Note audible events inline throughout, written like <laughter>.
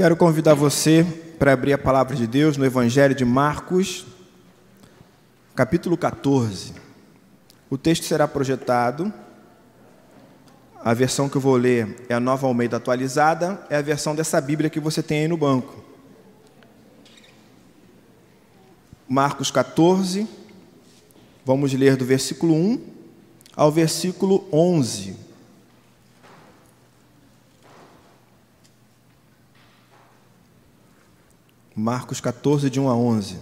Quero convidar você para abrir a palavra de Deus no Evangelho de Marcos, capítulo 14. O texto será projetado. A versão que eu vou ler é a Nova Almeida atualizada, é a versão dessa Bíblia que você tem aí no banco. Marcos 14, vamos ler do versículo 1 ao versículo 11. Marcos 14, de 1 a 11.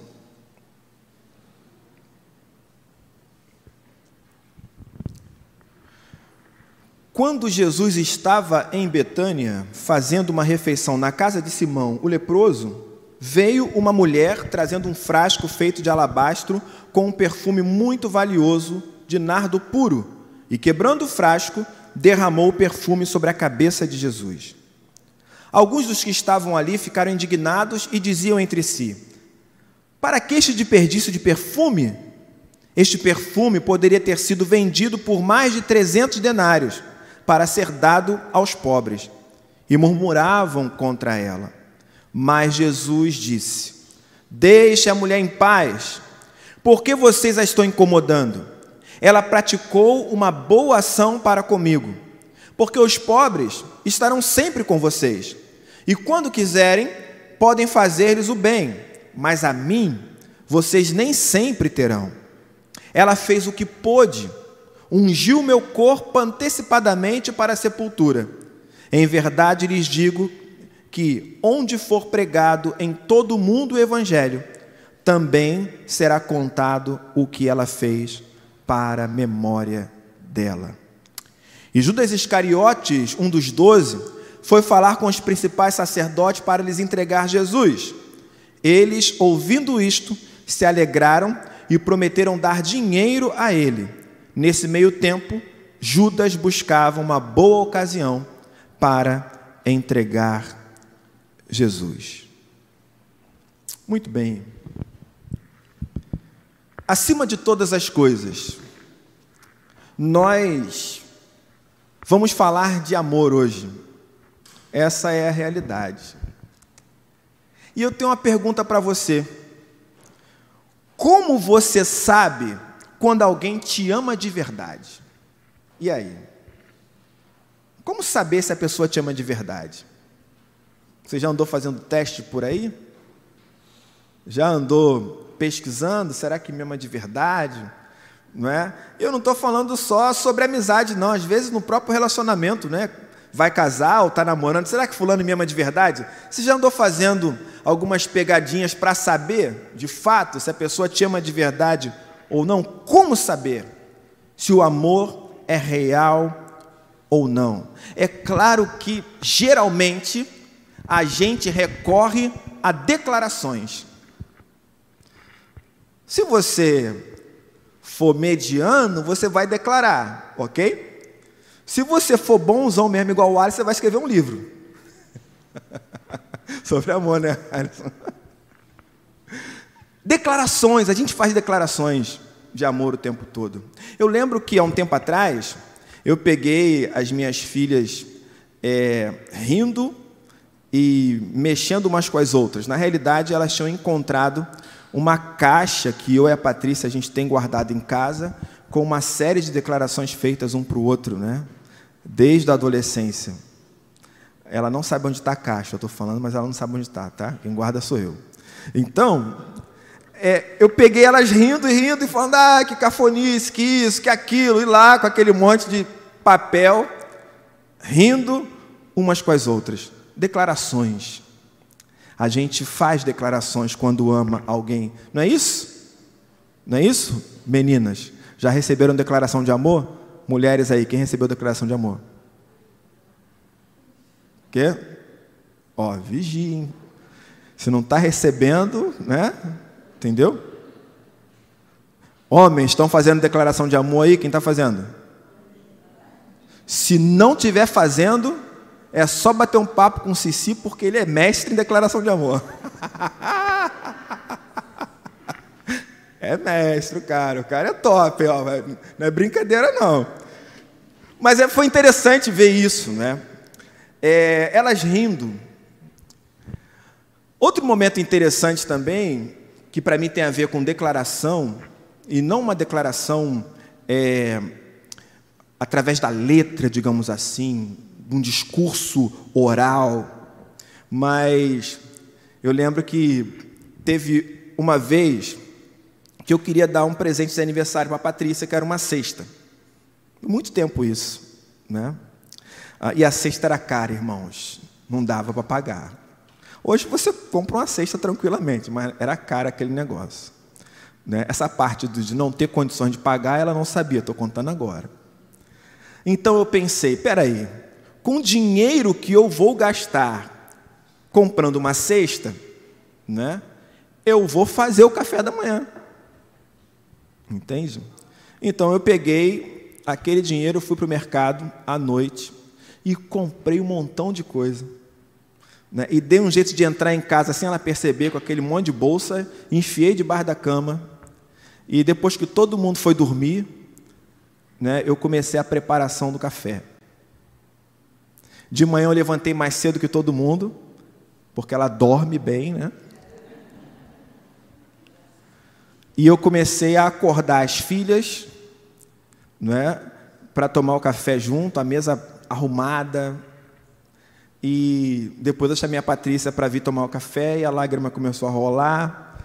Quando Jesus estava em Betânia, fazendo uma refeição na casa de Simão, o leproso, veio uma mulher trazendo um frasco feito de alabastro com um perfume muito valioso de nardo puro, e quebrando o frasco, derramou o perfume sobre a cabeça de Jesus. Alguns dos que estavam ali ficaram indignados e diziam entre si: Para que este desperdício de perfume? Este perfume poderia ter sido vendido por mais de 300 denários para ser dado aos pobres. E murmuravam contra ela. Mas Jesus disse: Deixe a mulher em paz, por que vocês a estão incomodando? Ela praticou uma boa ação para comigo porque os pobres estarão sempre com vocês, e quando quiserem, podem fazer-lhes o bem, mas a mim vocês nem sempre terão. Ela fez o que pôde, ungiu meu corpo antecipadamente para a sepultura. Em verdade lhes digo que, onde for pregado em todo o mundo o Evangelho, também será contado o que ela fez para a memória dela. E Judas Iscariotes, um dos doze, foi falar com os principais sacerdotes para lhes entregar Jesus. Eles, ouvindo isto, se alegraram e prometeram dar dinheiro a ele. Nesse meio tempo, Judas buscava uma boa ocasião para entregar Jesus. Muito bem. Acima de todas as coisas, nós Vamos falar de amor hoje. Essa é a realidade. E eu tenho uma pergunta para você. Como você sabe quando alguém te ama de verdade? E aí? Como saber se a pessoa te ama de verdade? Você já andou fazendo teste por aí? Já andou pesquisando? Será que me ama de verdade? Não é? Eu não estou falando só sobre amizade, não. Às vezes no próprio relacionamento, né? Vai casar ou está namorando, será que fulano me ama de verdade? Você já andou fazendo algumas pegadinhas para saber, de fato, se a pessoa te ama de verdade ou não? Como saber se o amor é real ou não? É claro que, geralmente, a gente recorre a declarações. Se você for mediano, você vai declarar, ok? Se você for bonzão mesmo, igual o Alisson, você vai escrever um livro. <laughs> Sobre amor, né, Alisson? Declarações, a gente faz declarações de amor o tempo todo. Eu lembro que há um tempo atrás, eu peguei as minhas filhas é, rindo e mexendo umas com as outras. Na realidade, elas tinham encontrado uma caixa que eu e a Patrícia a gente tem guardado em casa, com uma série de declarações feitas um para o outro, né? Desde a adolescência. Ela não sabe onde está a caixa, eu estou falando, mas ela não sabe onde está, tá? Quem guarda sou eu. Então, é, eu peguei elas rindo e rindo e falando, ah, que cafonice, que isso, que aquilo, e lá com aquele monte de papel, rindo umas com as outras. Declarações. A gente faz declarações quando ama alguém. Não é isso? Não é isso? Meninas, já receberam declaração de amor? Mulheres aí, quem recebeu declaração de amor? Quê? Ó, vigiem. Se não está recebendo, né? Entendeu? Homens estão fazendo declaração de amor aí, quem está fazendo? Se não estiver fazendo, é só bater um papo com o Cici, porque ele é mestre em declaração de amor. <laughs> é mestre, cara. O cara é top, ó. não é brincadeira, não. Mas é, foi interessante ver isso, né? É, elas rindo. Outro momento interessante também, que para mim tem a ver com declaração, e não uma declaração é, através da letra, digamos assim, um discurso oral, mas eu lembro que teve uma vez que eu queria dar um presente de aniversário para a Patrícia, que era uma cesta. Muito tempo isso, né? Ah, e a cesta era cara, irmãos, não dava para pagar. Hoje você compra uma cesta tranquilamente, mas era cara aquele negócio. Né? Essa parte de não ter condições de pagar, ela não sabia, estou contando agora. Então eu pensei, peraí, com dinheiro que eu vou gastar comprando uma cesta, né, eu vou fazer o café da manhã. Entende? Então eu peguei aquele dinheiro, fui para o mercado à noite e comprei um montão de coisa. Né? E dei um jeito de entrar em casa sem ela perceber, com aquele monte de bolsa, enfiei debaixo da cama. E depois que todo mundo foi dormir, né, eu comecei a preparação do café. De manhã eu levantei mais cedo que todo mundo, porque ela dorme bem, né? E eu comecei a acordar as filhas, né, para tomar o café junto, a mesa arrumada. E depois eu chamei a Patrícia para vir tomar o café e a lágrima começou a rolar.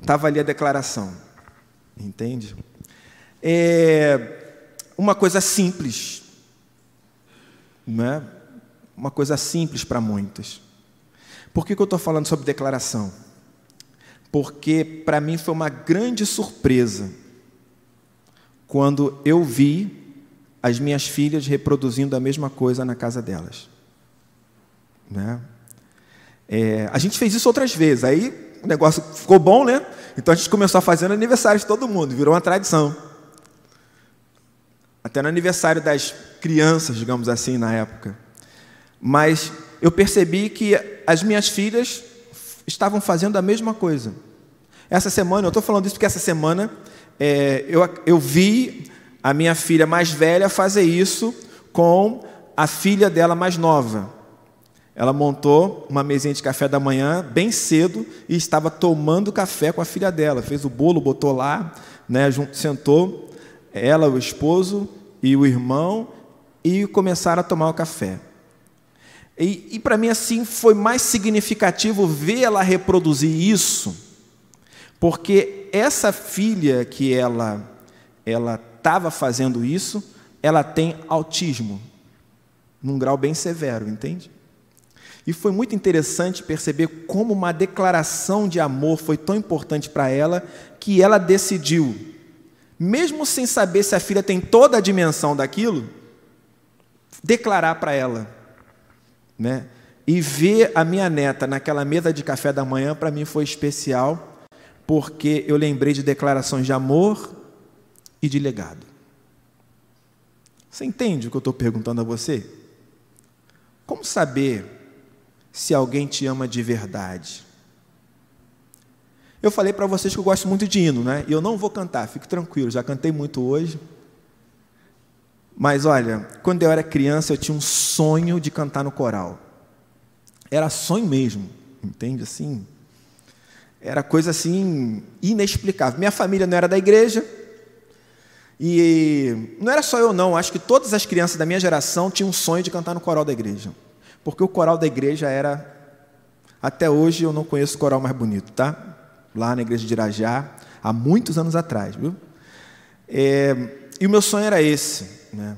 Estava ali a declaração, entende? É uma coisa simples, né? Uma coisa simples para muitos. Por que, que eu estou falando sobre declaração? Porque para mim foi uma grande surpresa quando eu vi as minhas filhas reproduzindo a mesma coisa na casa delas. Né? É, a gente fez isso outras vezes, aí o negócio ficou bom, né? Então a gente começou a fazer aniversário de todo mundo, virou uma tradição. Até no aniversário das crianças, digamos assim, na época. Mas eu percebi que as minhas filhas estavam fazendo a mesma coisa. Essa semana, eu estou falando isso porque essa semana é, eu, eu vi a minha filha mais velha fazer isso com a filha dela mais nova. Ela montou uma mesinha de café da manhã bem cedo e estava tomando café com a filha dela. Fez o bolo, botou lá, né, sentou ela, o esposo e o irmão e começaram a tomar o café. E, e para mim assim foi mais significativo ver ela reproduzir isso, porque essa filha que ela ela estava fazendo isso, ela tem autismo, num grau bem severo, entende? E foi muito interessante perceber como uma declaração de amor foi tão importante para ela que ela decidiu, mesmo sem saber se a filha tem toda a dimensão daquilo, declarar para ela, né? E ver a minha neta naquela mesa de café da manhã para mim foi especial, porque eu lembrei de declarações de amor e de legado. Você entende o que eu estou perguntando a você? Como saber se alguém te ama de verdade. Eu falei para vocês que eu gosto muito de hino, né? E eu não vou cantar, fique tranquilo, já cantei muito hoje. Mas olha, quando eu era criança, eu tinha um sonho de cantar no coral. Era sonho mesmo, entende assim? Era coisa assim inexplicável. Minha família não era da igreja. E não era só eu não, acho que todas as crianças da minha geração tinham um sonho de cantar no coral da igreja. Porque o coral da igreja era. Até hoje eu não conheço coral mais bonito, tá? Lá na igreja de Irajá, há muitos anos atrás, viu? É, e o meu sonho era esse, né?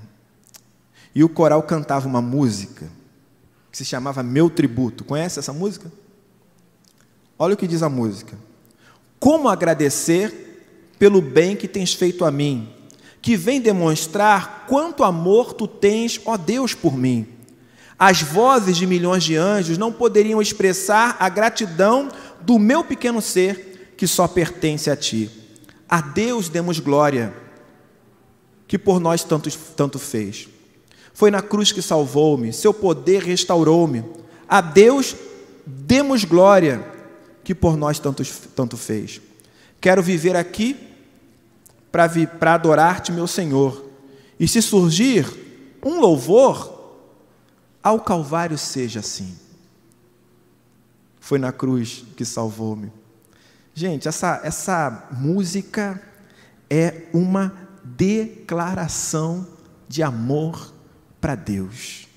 E o coral cantava uma música que se chamava Meu Tributo. Conhece essa música? Olha o que diz a música. Como agradecer pelo bem que tens feito a mim, que vem demonstrar quanto amor tu tens, ó Deus, por mim. As vozes de milhões de anjos não poderiam expressar a gratidão do meu pequeno ser que só pertence a ti. A Deus demos glória, que por nós tanto, tanto fez. Foi na cruz que salvou-me, seu poder restaurou-me. A Deus demos glória, que por nós tanto, tanto fez. Quero viver aqui para adorar-te, meu Senhor. E se surgir um louvor, ao Calvário seja assim. foi na cruz que salvou-me. Gente, essa, essa música é uma declaração de amor para Deus.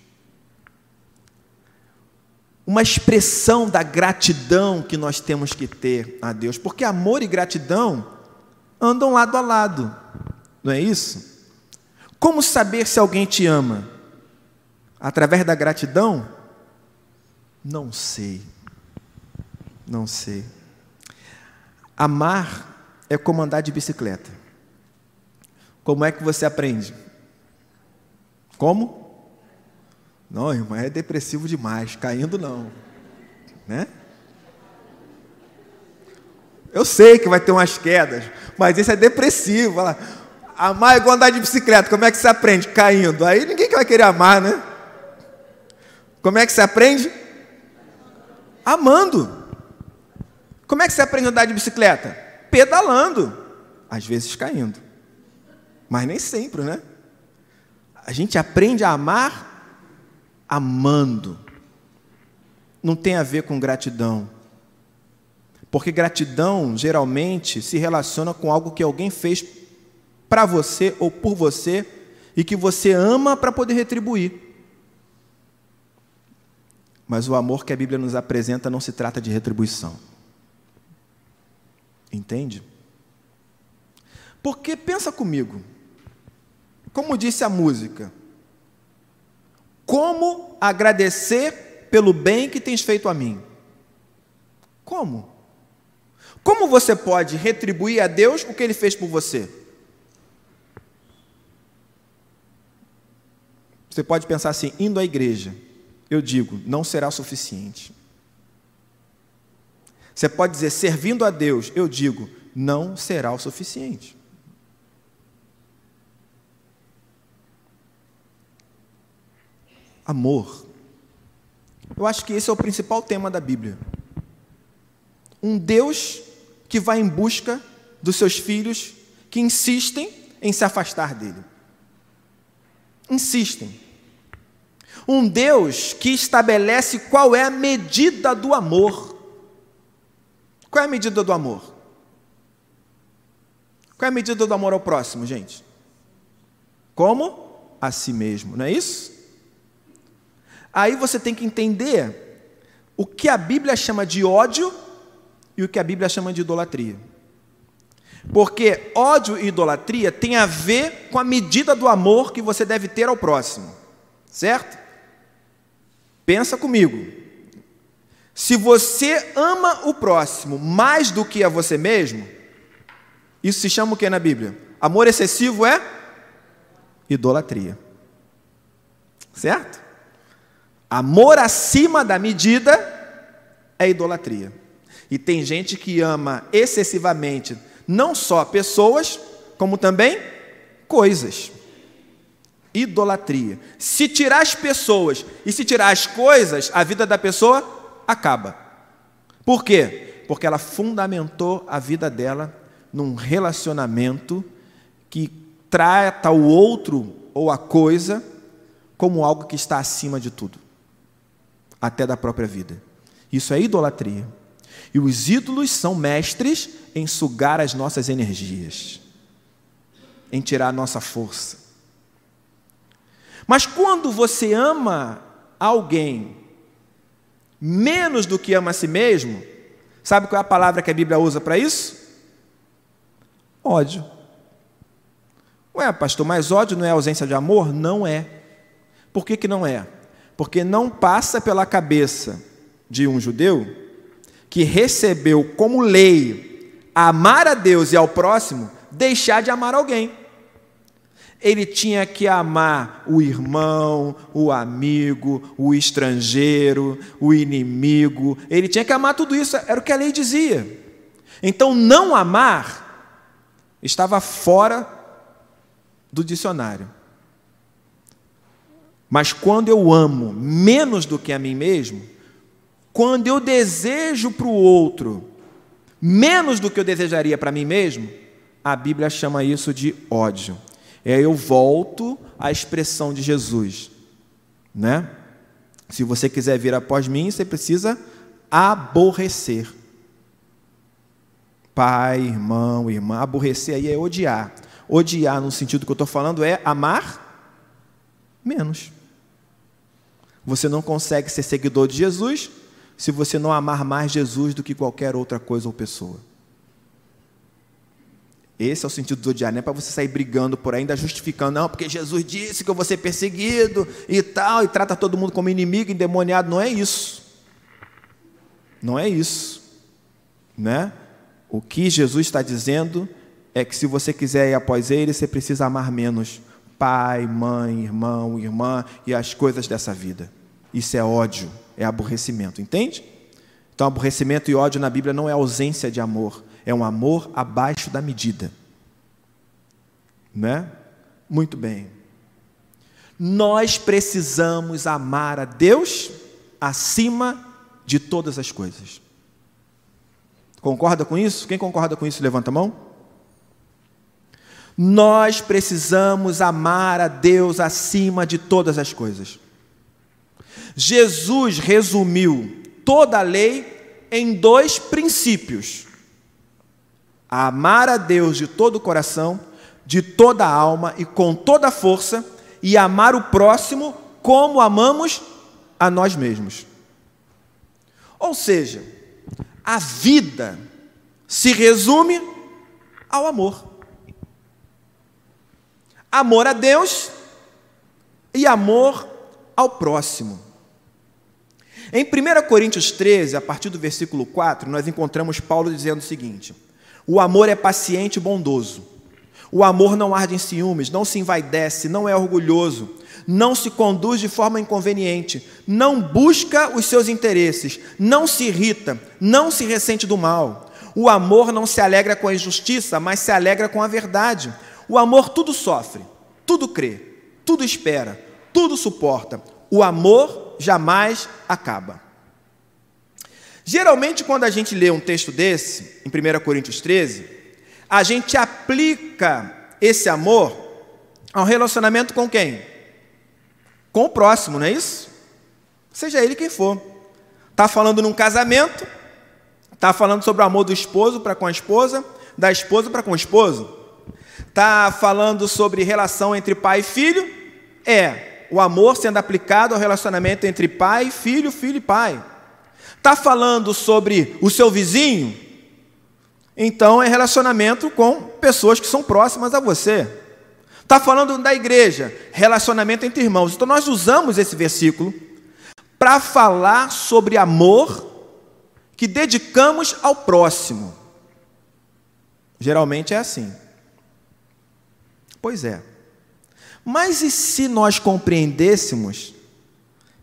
Uma expressão da gratidão que nós temos que ter a Deus, porque amor e gratidão andam lado a lado, não é isso? Como saber se alguém te ama? Através da gratidão? Não sei. Não sei. Amar é como andar de bicicleta. Como é que você aprende? Como? Não, irmão, é depressivo demais, caindo não. Né? Eu sei que vai ter umas quedas, mas esse é depressivo. Amar é igual andar de bicicleta. Como é que você aprende? Caindo. Aí ninguém vai querer amar, né? Como é que você aprende? Amando. Como é que você aprende a andar de bicicleta? Pedalando. Às vezes caindo. Mas nem sempre, né? A gente aprende a amar amando. Não tem a ver com gratidão. Porque gratidão geralmente se relaciona com algo que alguém fez para você ou por você e que você ama para poder retribuir. Mas o amor que a Bíblia nos apresenta não se trata de retribuição. Entende? Porque pensa comigo, como disse a música, como agradecer pelo bem que tens feito a mim? Como? Como você pode retribuir a Deus o que ele fez por você? Você pode pensar assim: indo à igreja, eu digo, não será suficiente. Você pode dizer, servindo a Deus, eu digo, não será o suficiente. Amor. Eu acho que esse é o principal tema da Bíblia. Um Deus que vai em busca dos seus filhos que insistem em se afastar dele. Insistem. Um Deus que estabelece qual é a medida do amor. Qual é a medida do amor? Qual é a medida do amor ao próximo, gente? Como? A si mesmo, não é isso? Aí você tem que entender o que a Bíblia chama de ódio e o que a Bíblia chama de idolatria. Porque ódio e idolatria tem a ver com a medida do amor que você deve ter ao próximo. Certo? Pensa comigo. Se você ama o próximo mais do que a você mesmo, isso se chama o que na Bíblia? Amor excessivo é idolatria. Certo? Amor acima da medida é idolatria. E tem gente que ama excessivamente não só pessoas, como também coisas. Idolatria. Se tirar as pessoas e se tirar as coisas, a vida da pessoa acaba. Por quê? Porque ela fundamentou a vida dela num relacionamento que trata o outro ou a coisa como algo que está acima de tudo, até da própria vida. Isso é idolatria. E os ídolos são mestres em sugar as nossas energias, em tirar a nossa força. Mas quando você ama alguém menos do que ama a si mesmo, sabe qual é a palavra que a Bíblia usa para isso? Ódio. Ué, pastor, mas ódio não é ausência de amor? Não é. Por que, que não é? Porque não passa pela cabeça de um judeu que recebeu como lei amar a Deus e ao próximo, deixar de amar alguém ele tinha que amar o irmão, o amigo, o estrangeiro, o inimigo. Ele tinha que amar tudo isso, era o que a lei dizia. Então, não amar estava fora do dicionário. Mas quando eu amo menos do que a mim mesmo, quando eu desejo para o outro menos do que eu desejaria para mim mesmo, a Bíblia chama isso de ódio. E aí eu volto à expressão de Jesus, né? Se você quiser vir após mim, você precisa aborrecer. Pai, irmão, irmã, aborrecer aí é odiar. Odiar, no sentido que eu estou falando, é amar menos. Você não consegue ser seguidor de Jesus se você não amar mais Jesus do que qualquer outra coisa ou pessoa. Esse é o sentido do odiar, não é para você sair brigando por aí, ainda justificando, não, porque Jesus disse que eu vou ser perseguido e tal, e trata todo mundo como inimigo, endemoniado. Não é isso. Não é isso. Né? O que Jesus está dizendo é que se você quiser ir após ele, você precisa amar menos pai, mãe, irmão, irmã e as coisas dessa vida. Isso é ódio, é aborrecimento, entende? Então, aborrecimento e ódio na Bíblia não é ausência de amor, é um amor abaixo da medida. Né? Muito bem. Nós precisamos amar a Deus acima de todas as coisas. Concorda com isso? Quem concorda com isso, levanta a mão. Nós precisamos amar a Deus acima de todas as coisas. Jesus resumiu toda a lei em dois princípios: amar a Deus de todo o coração, de toda a alma e com toda a força, e amar o próximo como amamos a nós mesmos. Ou seja, a vida se resume ao amor. Amor a Deus e amor ao próximo. Em 1 Coríntios 13, a partir do versículo 4, nós encontramos Paulo dizendo o seguinte: O amor é paciente e bondoso. O amor não arde em ciúmes, não se envaidece, não é orgulhoso, não se conduz de forma inconveniente, não busca os seus interesses, não se irrita, não se ressente do mal. O amor não se alegra com a injustiça, mas se alegra com a verdade. O amor tudo sofre, tudo crê, tudo espera, tudo suporta. O amor jamais acaba. Geralmente, quando a gente lê um texto desse, em 1 Coríntios 13, a gente aplica esse amor ao relacionamento com quem? Com o próximo, não é isso? Seja ele quem for. Está falando num casamento, está falando sobre o amor do esposo para com a esposa, da esposa para com o esposo. Está falando sobre relação entre pai e filho, é o amor sendo aplicado ao relacionamento entre pai, filho, filho e pai. Está falando sobre o seu vizinho? Então é relacionamento com pessoas que são próximas a você. Está falando da igreja, relacionamento entre irmãos. Então nós usamos esse versículo para falar sobre amor que dedicamos ao próximo. Geralmente é assim. Pois é. Mas e se nós compreendêssemos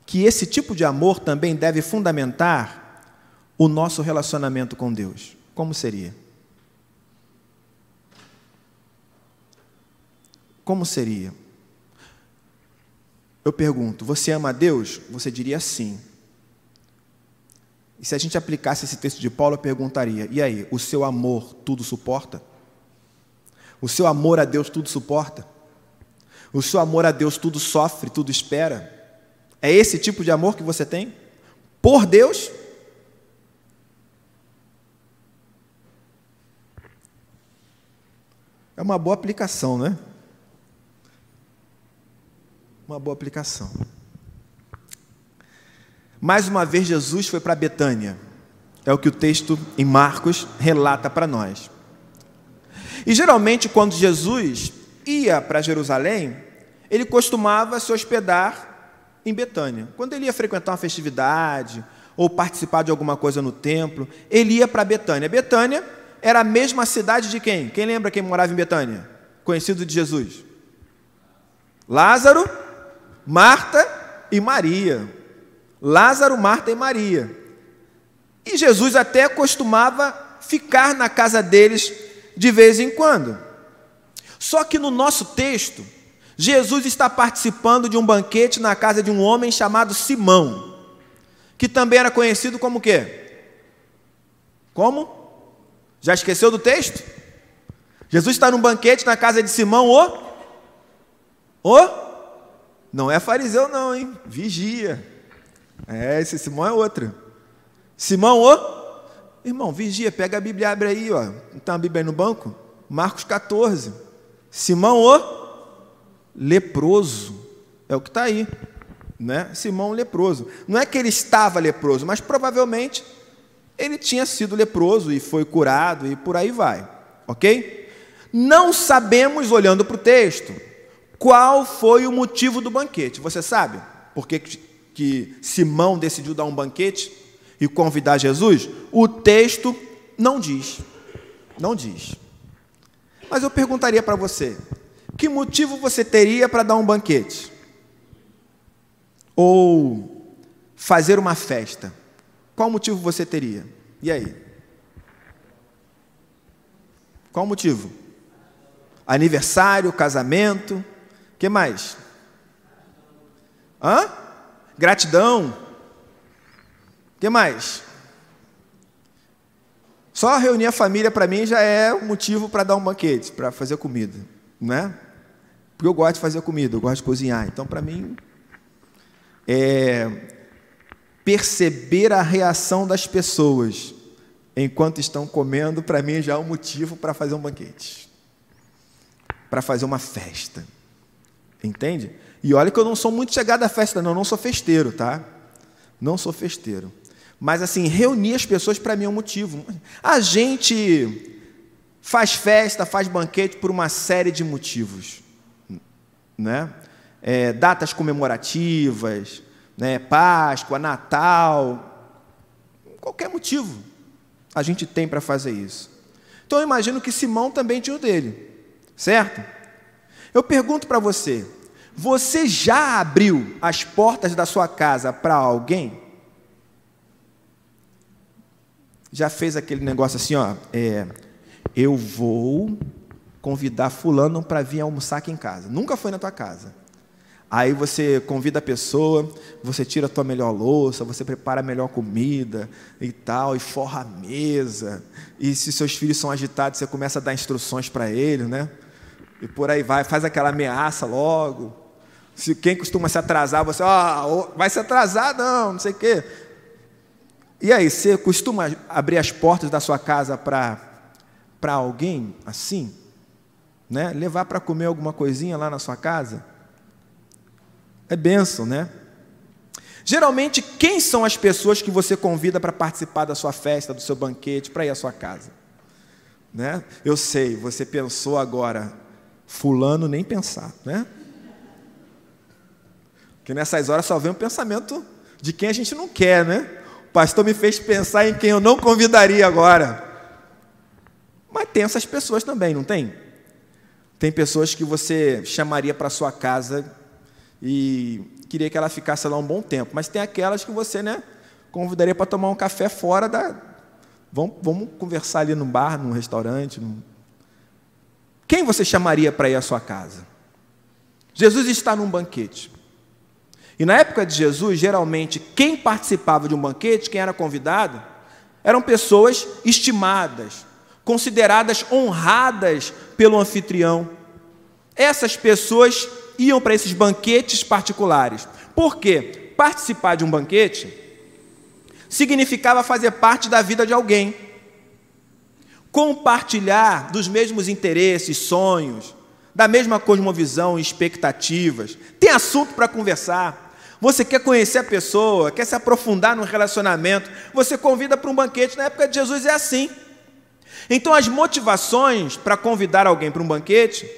que esse tipo de amor também deve fundamentar o nosso relacionamento com Deus. Como seria? Como seria? Eu pergunto, você ama a Deus? Você diria sim. E se a gente aplicasse esse texto de Paulo, eu perguntaria: e aí, o seu amor tudo suporta? O seu amor a Deus tudo suporta? O seu amor a Deus tudo sofre, tudo espera? É esse tipo de amor que você tem? Por Deus? É uma boa aplicação, não é? Uma boa aplicação. Mais uma vez, Jesus foi para Betânia. É o que o texto em Marcos relata para nós. E geralmente, quando Jesus ia para Jerusalém, ele costumava se hospedar em Betânia. Quando ele ia frequentar uma festividade ou participar de alguma coisa no templo, ele ia para Betânia. Betânia era a mesma cidade de quem? Quem lembra quem morava em Betânia? Conhecido de Jesus? Lázaro, Marta e Maria. Lázaro, Marta e Maria. E Jesus até costumava ficar na casa deles de vez em quando. Só que no nosso texto, Jesus está participando de um banquete na casa de um homem chamado Simão, que também era conhecido como quê? Como? Já esqueceu do texto? Jesus está num banquete na casa de Simão, o? O? Não é fariseu não, hein? Vigia. É, esse Simão é outro. Simão, o irmão, vigia, pega a Bíblia, abre aí, ó. Tem uma Bíblia aí no banco? Marcos 14. Simão, o leproso. É o que está aí, né? Simão leproso. Não é que ele estava leproso, mas provavelmente ele tinha sido leproso e foi curado e por aí vai, ok? Não sabemos, olhando para o texto, qual foi o motivo do banquete. Você sabe por que, que Simão decidiu dar um banquete e convidar Jesus? O texto não diz. Não diz. Mas eu perguntaria para você: que motivo você teria para dar um banquete? Ou fazer uma festa? Qual motivo você teria? E aí? Qual motivo? aniversário, casamento, que mais? Hã? Gratidão. Que mais? Só reunir a família para mim já é um motivo para dar um banquete, para fazer comida, né? Porque eu gosto de fazer comida, eu gosto de cozinhar. Então, para mim, é perceber a reação das pessoas enquanto estão comendo, para mim já é um motivo para fazer um banquete para fazer uma festa. Entende? E olha que eu não sou muito chegado à festa, não, eu não sou festeiro, tá? Não sou festeiro. Mas assim, reunir as pessoas para mim é um motivo. A gente faz festa, faz banquete por uma série de motivos, né? É, datas comemorativas, né? Páscoa, Natal, qualquer motivo a gente tem para fazer isso. Então eu imagino que Simão também tinha o dele. Certo? Eu pergunto para você: você já abriu as portas da sua casa para alguém? Já fez aquele negócio assim, ó, é, eu vou convidar fulano para vir almoçar aqui em casa. Nunca foi na tua casa. Aí você convida a pessoa, você tira a tua melhor louça, você prepara a melhor comida e tal, e forra a mesa. E se seus filhos são agitados, você começa a dar instruções para eles, né? e por aí vai, faz aquela ameaça logo. Se quem costuma se atrasar, você, ah, vai se atrasar, não, não sei o quê. E aí, você costuma abrir as portas da sua casa para alguém assim? Né? Levar para comer alguma coisinha lá na sua casa? É bênção, né? Geralmente, quem são as pessoas que você convida para participar da sua festa, do seu banquete, para ir à sua casa? Né? Eu sei, você pensou agora, Fulano nem pensar, né? Porque nessas horas só vem um pensamento de quem a gente não quer, né? Pastor me fez pensar em quem eu não convidaria agora. Mas tem essas pessoas também, não tem? Tem pessoas que você chamaria para sua casa e queria que ela ficasse lá um bom tempo, mas tem aquelas que você, né, convidaria para tomar um café fora da. Vamos, vamos conversar ali no bar, num restaurante, num... Quem você chamaria para ir à sua casa? Jesus está num banquete. E na época de Jesus, geralmente, quem participava de um banquete, quem era convidado, eram pessoas estimadas, consideradas honradas pelo anfitrião. Essas pessoas iam para esses banquetes particulares. Por quê? Participar de um banquete significava fazer parte da vida de alguém compartilhar dos mesmos interesses, sonhos, da mesma cosmovisão expectativas. Tem assunto para conversar. Você quer conhecer a pessoa, quer se aprofundar no relacionamento, você convida para um banquete. Na época de Jesus é assim. Então, as motivações para convidar alguém para um banquete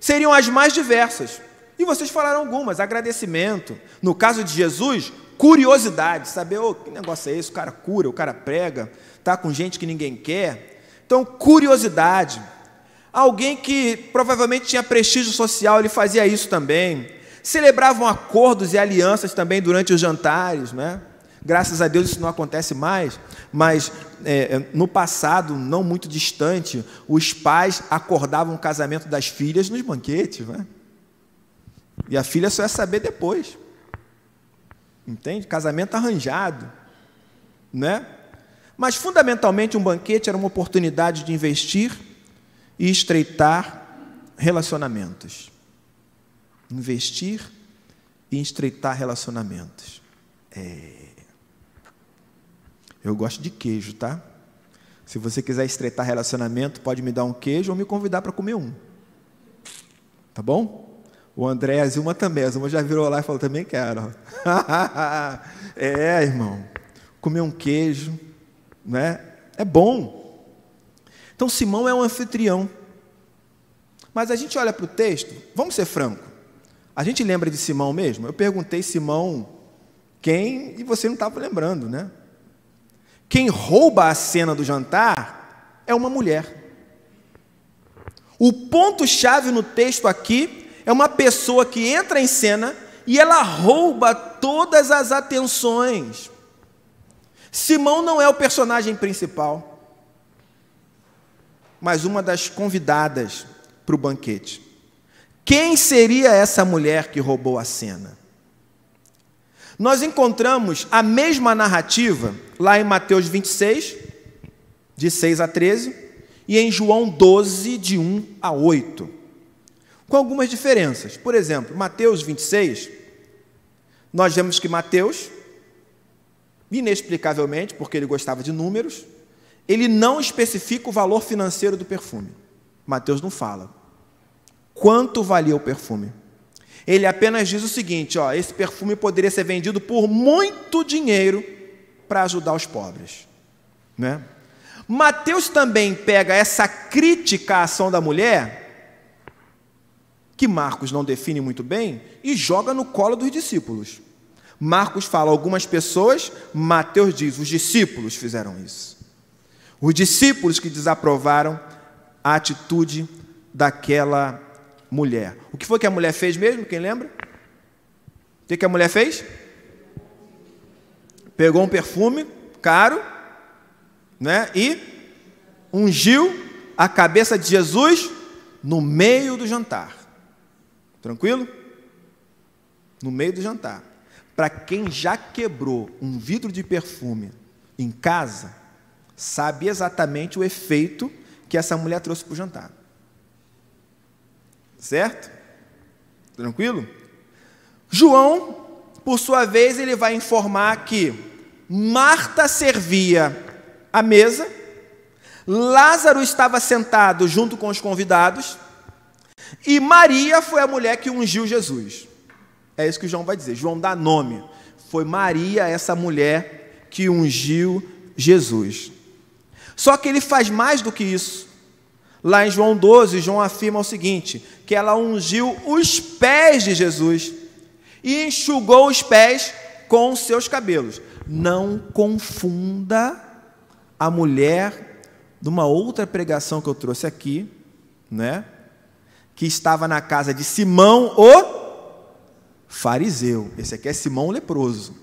seriam as mais diversas. E vocês falaram algumas: agradecimento. No caso de Jesus, curiosidade, saber oh, que negócio é esse? O cara cura, o cara prega, está com gente que ninguém quer. Então, curiosidade. Alguém que provavelmente tinha prestígio social, ele fazia isso também. Celebravam acordos e alianças também durante os jantares, né? Graças a Deus isso não acontece mais, mas é, é no passado, não muito distante, os pais acordavam o casamento das filhas nos banquetes, né? E a filha só ia saber depois. Entende? Casamento arranjado, né? Mas, fundamentalmente, um banquete era uma oportunidade de investir e estreitar relacionamentos. Investir e estreitar relacionamentos. É... Eu gosto de queijo, tá? Se você quiser estreitar relacionamento, pode me dar um queijo ou me convidar para comer um. Tá bom? O André, a Zilma também. A Zilma já virou lá e falou: também quero. <laughs> é, irmão. Comer um queijo, né? É bom. Então, Simão é um anfitrião. Mas a gente olha para o texto, vamos ser franco. A gente lembra de Simão mesmo? Eu perguntei Simão quem e você não estava lembrando, né? Quem rouba a cena do jantar é uma mulher. O ponto-chave no texto aqui é uma pessoa que entra em cena e ela rouba todas as atenções. Simão não é o personagem principal, mas uma das convidadas para o banquete. Quem seria essa mulher que roubou a cena? Nós encontramos a mesma narrativa lá em Mateus 26, de 6 a 13, e em João 12, de 1 a 8, com algumas diferenças. Por exemplo, Mateus 26, nós vemos que Mateus, inexplicavelmente, porque ele gostava de números, ele não especifica o valor financeiro do perfume. Mateus não fala quanto valia o perfume. Ele apenas diz o seguinte: ó, esse perfume poderia ser vendido por muito dinheiro para ajudar os pobres. Né? Mateus também pega essa crítica à ação da mulher, que Marcos não define muito bem, e joga no colo dos discípulos. Marcos fala algumas pessoas, Mateus diz: os discípulos fizeram isso. Os discípulos que desaprovaram a atitude daquela mulher. O que foi que a mulher fez mesmo? Quem lembra? O que, que a mulher fez? Pegou um perfume caro, né? E ungiu a cabeça de Jesus no meio do jantar. Tranquilo? No meio do jantar. Para quem já quebrou um vidro de perfume em casa, sabe exatamente o efeito que essa mulher trouxe para o jantar. Certo? Tranquilo? João, por sua vez, ele vai informar que Marta servia a mesa, Lázaro estava sentado junto com os convidados, e Maria foi a mulher que ungiu Jesus. É isso que João vai dizer. João dá nome. Foi Maria, essa mulher, que ungiu Jesus. Só que ele faz mais do que isso. Lá em João 12, João afirma o seguinte: que ela ungiu os pés de Jesus e enxugou os pés com seus cabelos. Não confunda a mulher de uma outra pregação que eu trouxe aqui, né? Que estava na casa de Simão, o fariseu. Esse aqui é Simão leproso.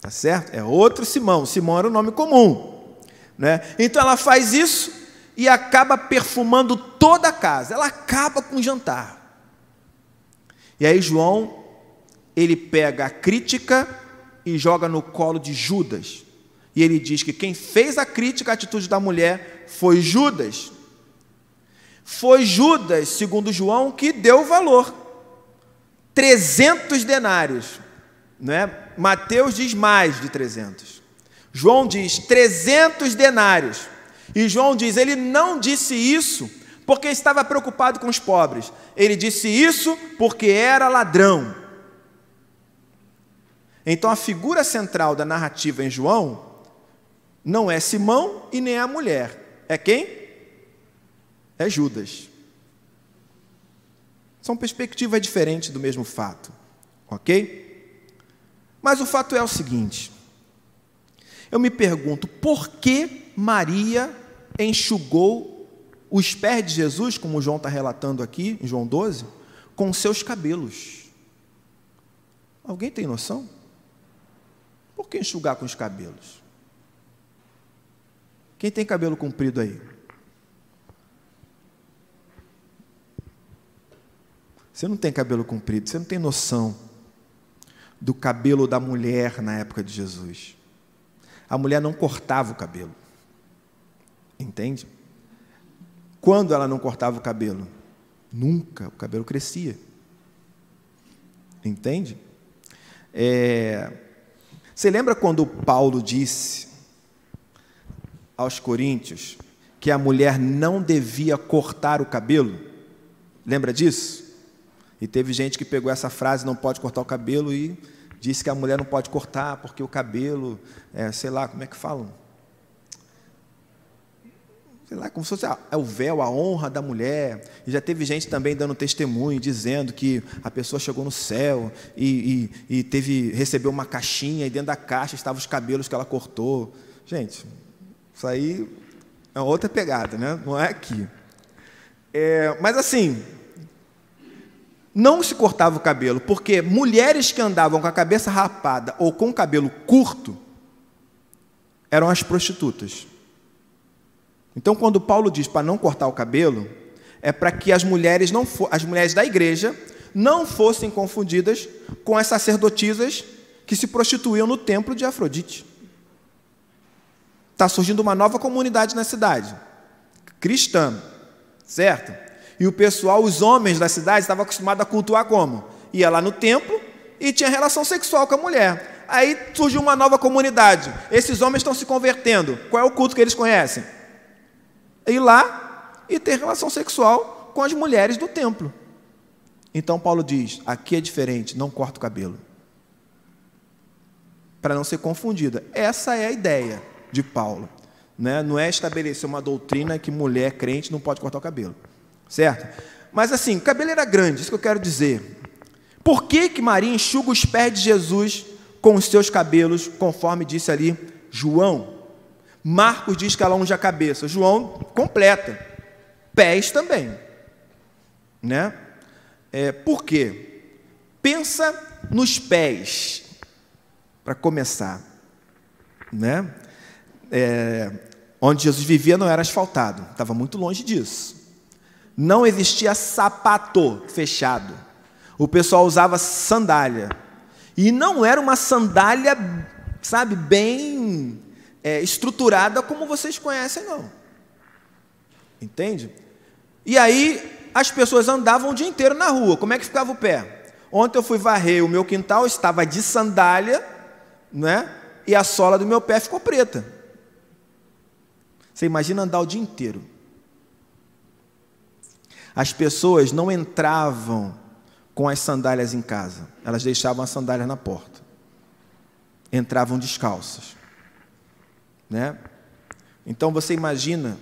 Tá certo? É outro Simão. Simão era o nome comum, né? Então ela faz isso e acaba perfumando toda a casa. Ela acaba com o jantar. E aí João, ele pega a crítica e joga no colo de Judas. E ele diz que quem fez a crítica à atitude da mulher foi Judas. Foi Judas, segundo João, que deu valor. 300 denários. Não é? Mateus diz mais de 300. João diz 300 denários. E João diz: ele não disse isso porque estava preocupado com os pobres, ele disse isso porque era ladrão. Então a figura central da narrativa em João não é Simão e nem a mulher. É quem? É Judas. São perspectivas diferentes do mesmo fato. Ok? Mas o fato é o seguinte: eu me pergunto por que Maria enxugou os pés de Jesus, como João está relatando aqui, em João 12, com seus cabelos. Alguém tem noção? Por que enxugar com os cabelos? Quem tem cabelo comprido aí? Você não tem cabelo comprido, você não tem noção do cabelo da mulher na época de Jesus. A mulher não cortava o cabelo. Entende? Quando ela não cortava o cabelo? Nunca, o cabelo crescia. Entende? É... Você lembra quando Paulo disse aos Coríntios que a mulher não devia cortar o cabelo? Lembra disso? E teve gente que pegou essa frase, não pode cortar o cabelo, e disse que a mulher não pode cortar porque o cabelo, é, sei lá, como é que falam? Sei lá, como se fosse é o véu, a honra da mulher. E já teve gente também dando testemunho, dizendo que a pessoa chegou no céu e, e, e teve, recebeu uma caixinha e dentro da caixa estavam os cabelos que ela cortou. Gente, isso aí é outra pegada, né? não é aqui. É, mas assim, não se cortava o cabelo, porque mulheres que andavam com a cabeça rapada ou com o cabelo curto eram as prostitutas. Então, quando Paulo diz para não cortar o cabelo, é para que as mulheres não as mulheres da igreja não fossem confundidas com as sacerdotisas que se prostituíam no templo de Afrodite. Está surgindo uma nova comunidade na cidade, cristã, certo? E o pessoal, os homens da cidade, estavam acostumados a cultuar como? Ia lá no templo e tinha relação sexual com a mulher. Aí surgiu uma nova comunidade. Esses homens estão se convertendo. Qual é o culto que eles conhecem? Ir lá e ter relação sexual com as mulheres do templo. Então Paulo diz: aqui é diferente, não corta o cabelo. Para não ser confundida. Essa é a ideia de Paulo. Né? Não é estabelecer uma doutrina que mulher crente não pode cortar o cabelo. Certo? Mas assim, cabelo era grande, isso que eu quero dizer. Por que, que Maria enxuga os pés de Jesus com os seus cabelos, conforme disse ali João? Marcos diz que ela unge a cabeça, João completa, pés também. Né? É, por quê? Pensa nos pés, para começar. Né? É, onde Jesus vivia não era asfaltado, estava muito longe disso. Não existia sapato fechado. O pessoal usava sandália. E não era uma sandália, sabe, bem é, estruturada como vocês conhecem, não. Entende? E aí as pessoas andavam o dia inteiro na rua. Como é que ficava o pé? Ontem eu fui varrer o meu quintal, estava de sandália, né? E a sola do meu pé ficou preta. Você imagina andar o dia inteiro. As pessoas não entravam com as sandálias em casa, elas deixavam as sandálias na porta. Entravam descalças. Né? Então você imagina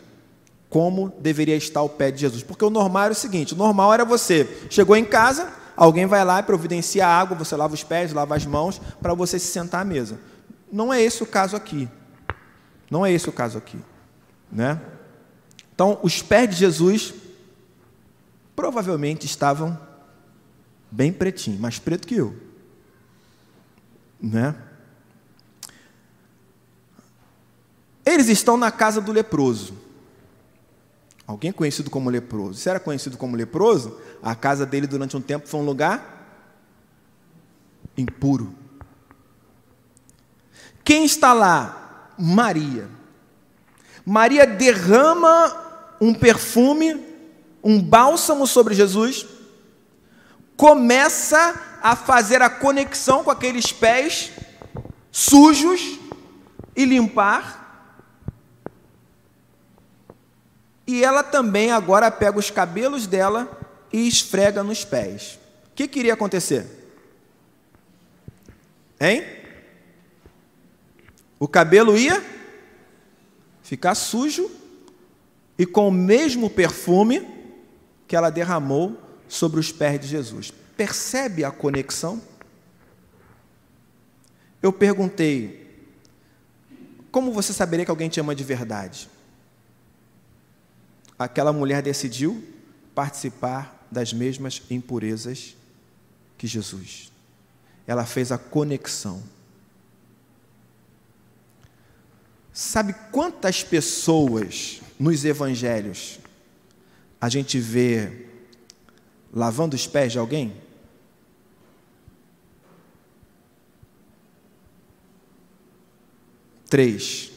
como deveria estar o pé de Jesus. Porque o normal era o seguinte: o normal era você chegou em casa, alguém vai lá e providencia água, você lava os pés, lava as mãos, para você se sentar à mesa. Não é esse o caso aqui. Não é esse o caso aqui. Né? Então, os pés de Jesus provavelmente estavam bem pretinho, mais preto que eu. Né? Eles estão na casa do leproso. Alguém conhecido como leproso. Se era conhecido como leproso, a casa dele durante um tempo foi um lugar impuro. Quem está lá? Maria. Maria derrama um perfume, um bálsamo sobre Jesus, começa a fazer a conexão com aqueles pés sujos e limpar E ela também agora pega os cabelos dela e esfrega nos pés. O que queria acontecer? Hein? O cabelo ia ficar sujo e com o mesmo perfume que ela derramou sobre os pés de Jesus. Percebe a conexão? Eu perguntei: como você saberia que alguém te ama de verdade? Aquela mulher decidiu participar das mesmas impurezas que Jesus. Ela fez a conexão. Sabe quantas pessoas nos evangelhos a gente vê lavando os pés de alguém? Três.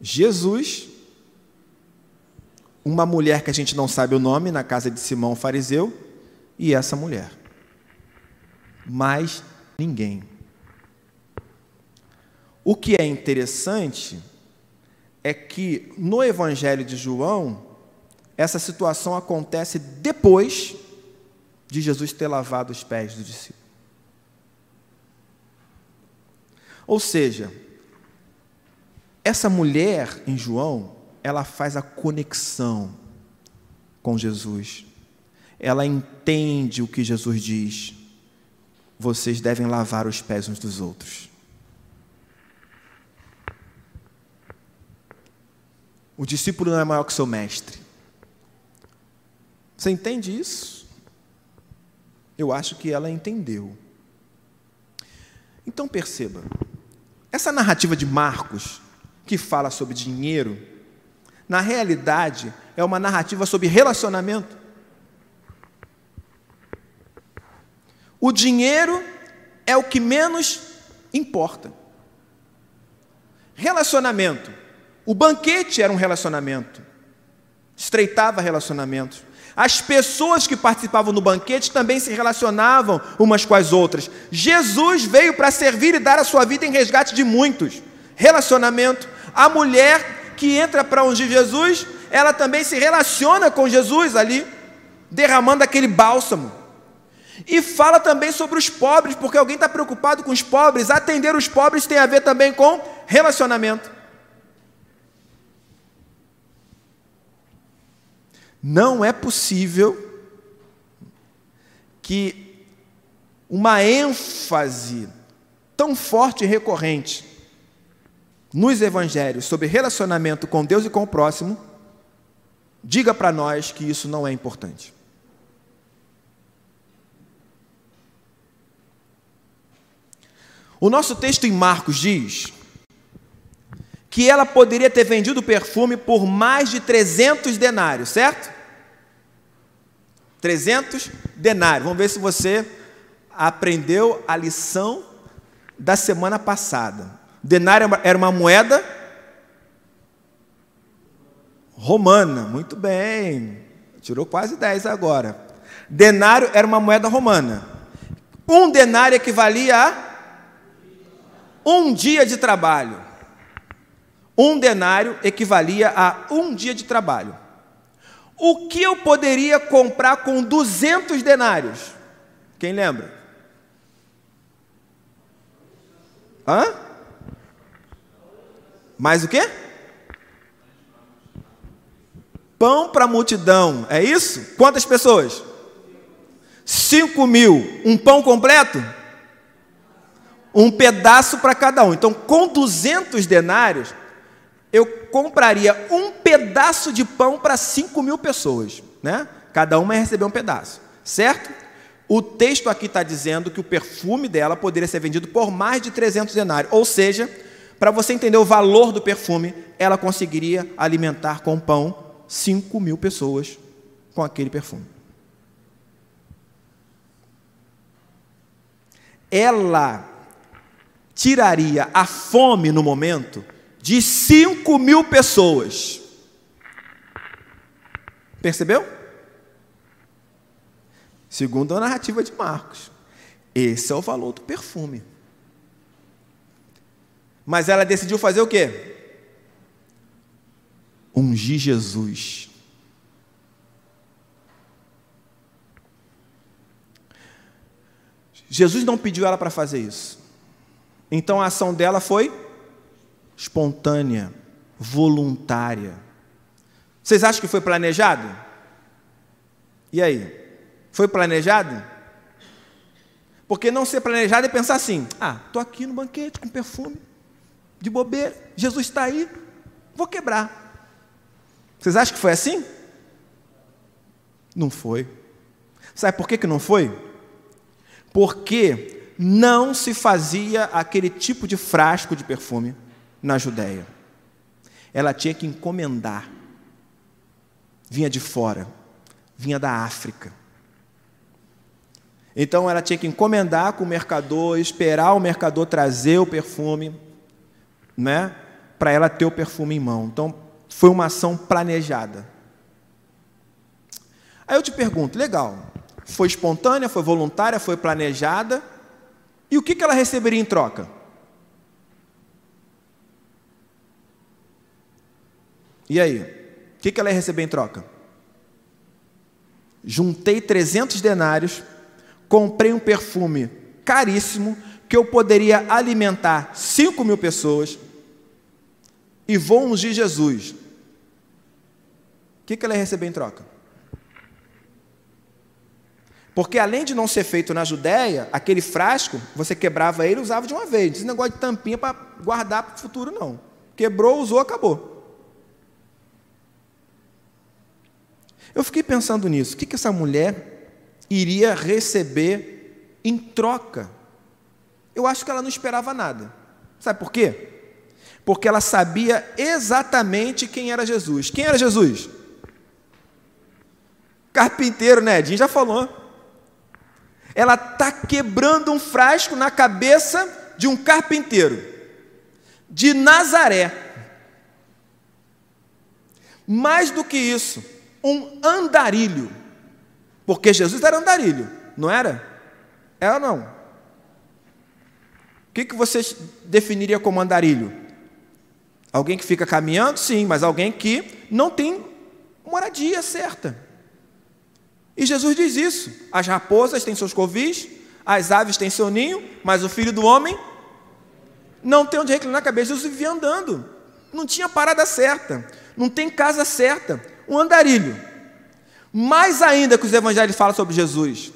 Jesus uma mulher que a gente não sabe o nome na casa de Simão fariseu e essa mulher. Mais ninguém. O que é interessante é que no Evangelho de João, essa situação acontece depois de Jesus ter lavado os pés do discípulo. Ou seja, essa mulher em João, ela faz a conexão com Jesus. Ela entende o que Jesus diz. Vocês devem lavar os pés uns dos outros. O discípulo não é maior que seu mestre. Você entende isso? Eu acho que ela entendeu. Então perceba, essa narrativa de Marcos, que fala sobre dinheiro, na realidade é uma narrativa sobre relacionamento. O dinheiro é o que menos importa. Relacionamento. O banquete era um relacionamento, estreitava relacionamentos. As pessoas que participavam do banquete também se relacionavam umas com as outras. Jesus veio para servir e dar a sua vida em resgate de muitos. Relacionamento. A mulher que entra para ungir Jesus, ela também se relaciona com Jesus ali, derramando aquele bálsamo. E fala também sobre os pobres, porque alguém está preocupado com os pobres. Atender os pobres tem a ver também com relacionamento. Não é possível que uma ênfase tão forte e recorrente nos evangelhos sobre relacionamento com Deus e com o próximo diga para nós que isso não é importante. O nosso texto em Marcos diz que ela poderia ter vendido o perfume por mais de 300 denários, certo? 300 denários. Vamos ver se você aprendeu a lição da semana passada. Denário era uma moeda romana, muito bem. Tirou quase 10 agora. Denário era uma moeda romana. Um denário equivalia a um dia de trabalho. Um denário equivalia a um dia de trabalho. O que eu poderia comprar com 200 denários? Quem lembra? Hã? Mais o quê? Pão para a multidão, é isso? Quantas pessoas? Cinco mil. Um pão completo? Um pedaço para cada um. Então, com 200 denários, eu compraria um pedaço de pão para 5 mil pessoas, né? Cada uma ia receber um pedaço, certo? O texto aqui está dizendo que o perfume dela poderia ser vendido por mais de 300 denários, ou seja, para você entender o valor do perfume, ela conseguiria alimentar com pão 5 mil pessoas com aquele perfume. Ela tiraria a fome no momento de 5 mil pessoas. Percebeu? Segundo a narrativa de Marcos. Esse é o valor do perfume. Mas ela decidiu fazer o quê? Ungir Jesus. Jesus não pediu ela para fazer isso. Então a ação dela foi espontânea, voluntária. Vocês acham que foi planejado? E aí? Foi planejado? Porque não ser planejado é pensar assim: ah, estou aqui no banquete com perfume, de bobeira, Jesus está aí, vou quebrar. Vocês acham que foi assim? Não foi. Sabe por que, que não foi? Porque não se fazia aquele tipo de frasco de perfume na Judéia. Ela tinha que encomendar. Vinha de fora, vinha da África. Então ela tinha que encomendar com o mercador, esperar o mercador trazer o perfume, né, para ela ter o perfume em mão. Então foi uma ação planejada. Aí eu te pergunto, legal, foi espontânea, foi voluntária, foi planejada, e o que ela receberia em troca? E aí? O que ela ia receber em troca? Juntei 300 denários, comprei um perfume caríssimo, que eu poderia alimentar 5 mil pessoas, e vou ungir Jesus. O que ela ia receber em troca? Porque além de não ser feito na Judéia, aquele frasco, você quebrava ele e usava de uma vez. Esse negócio de tampinha para guardar para o futuro, não. Quebrou, usou, acabou. Eu fiquei pensando nisso. O que, que essa mulher iria receber em troca? Eu acho que ela não esperava nada. Sabe por quê? Porque ela sabia exatamente quem era Jesus. Quem era Jesus? Carpinteiro, né? Edinho já falou. Ela está quebrando um frasco na cabeça de um carpinteiro, de Nazaré. Mais do que isso, um andarilho. Porque Jesus era andarilho, não era? Era não? O que, que você definiria como andarilho? Alguém que fica caminhando? Sim, mas alguém que não tem moradia certa. E Jesus diz isso: as raposas têm seus covis, as aves têm seu ninho, mas o filho do homem não tem onde reclinar a cabeça. Jesus vivia andando, não tinha parada certa, não tem casa certa um andarilho. Mais ainda que os evangelhos falam sobre Jesus,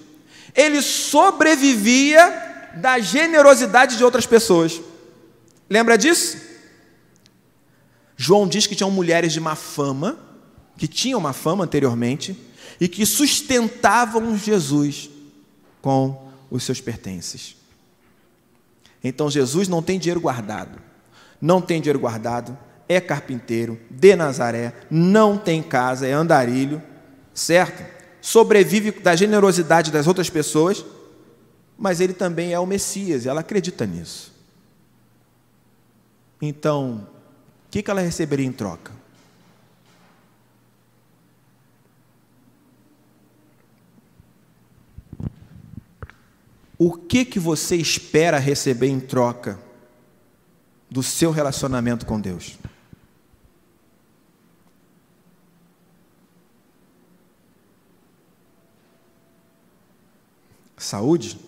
ele sobrevivia da generosidade de outras pessoas. Lembra disso? João diz que tinham mulheres de má fama, que tinham uma fama anteriormente, e que sustentavam Jesus com os seus pertences. Então Jesus não tem dinheiro guardado. Não tem dinheiro guardado, é carpinteiro, de Nazaré, não tem casa, é andarilho, certo? Sobrevive da generosidade das outras pessoas, mas ele também é o Messias, ela acredita nisso. Então, o que ela receberia em troca? O que que você espera receber em troca do seu relacionamento com Deus? Saúde?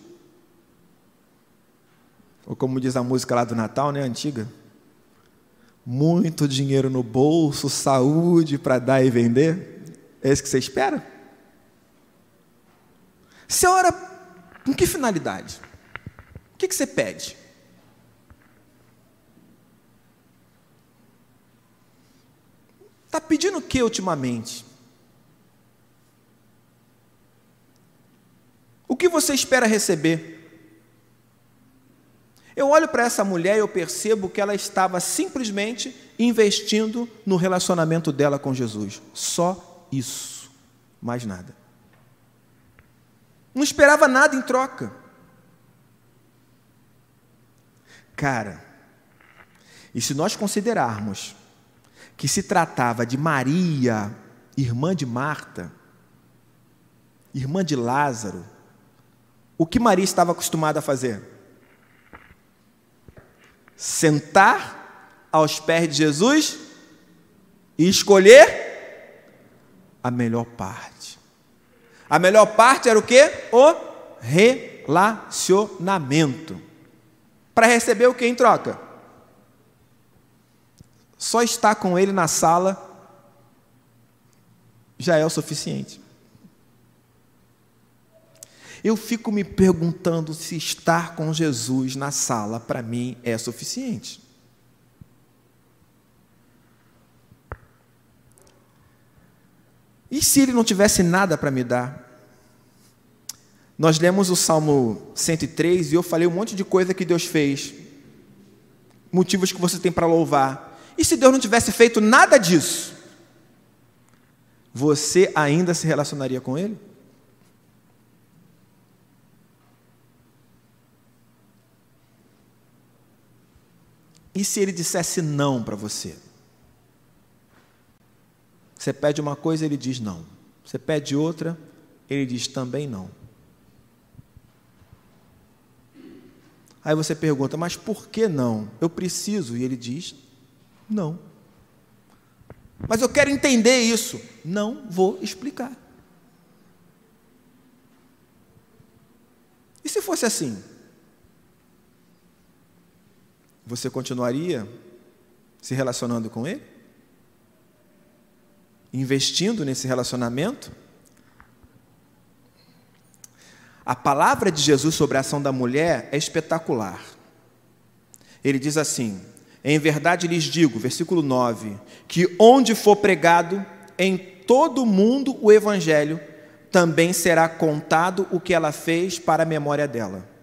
Ou como diz a música lá do Natal, né, antiga? Muito dinheiro no bolso, saúde para dar e vender? É isso que você espera? Você ora com que finalidade? O que, você pede? Está pedindo o que ultimamente? O que você espera receber? Eu olho para essa mulher e eu percebo que ela estava simplesmente investindo no relacionamento dela com Jesus. Só isso, mais nada. Não esperava nada em troca. Cara, e se nós considerarmos que se tratava de Maria, irmã de Marta, irmã de Lázaro, o que Maria estava acostumada a fazer? Sentar aos pés de Jesus e escolher a melhor parte. A melhor parte era o que? O relacionamento. Para receber o que em troca? Só estar com ele na sala já é o suficiente eu fico me perguntando se estar com Jesus na sala para mim é suficiente. E se ele não tivesse nada para me dar? Nós lemos o Salmo 103 e eu falei um monte de coisa que Deus fez, motivos que você tem para louvar. E se Deus não tivesse feito nada disso, você ainda se relacionaria com Ele? E se ele dissesse não para você? Você pede uma coisa, ele diz não. Você pede outra, ele diz também não. Aí você pergunta, mas por que não? Eu preciso. E ele diz, não. Mas eu quero entender isso. Não vou explicar. E se fosse assim? Você continuaria se relacionando com ele? Investindo nesse relacionamento? A palavra de Jesus sobre a ação da mulher é espetacular. Ele diz assim: Em verdade lhes digo, versículo 9, que onde for pregado em todo o mundo o evangelho, também será contado o que ela fez para a memória dela.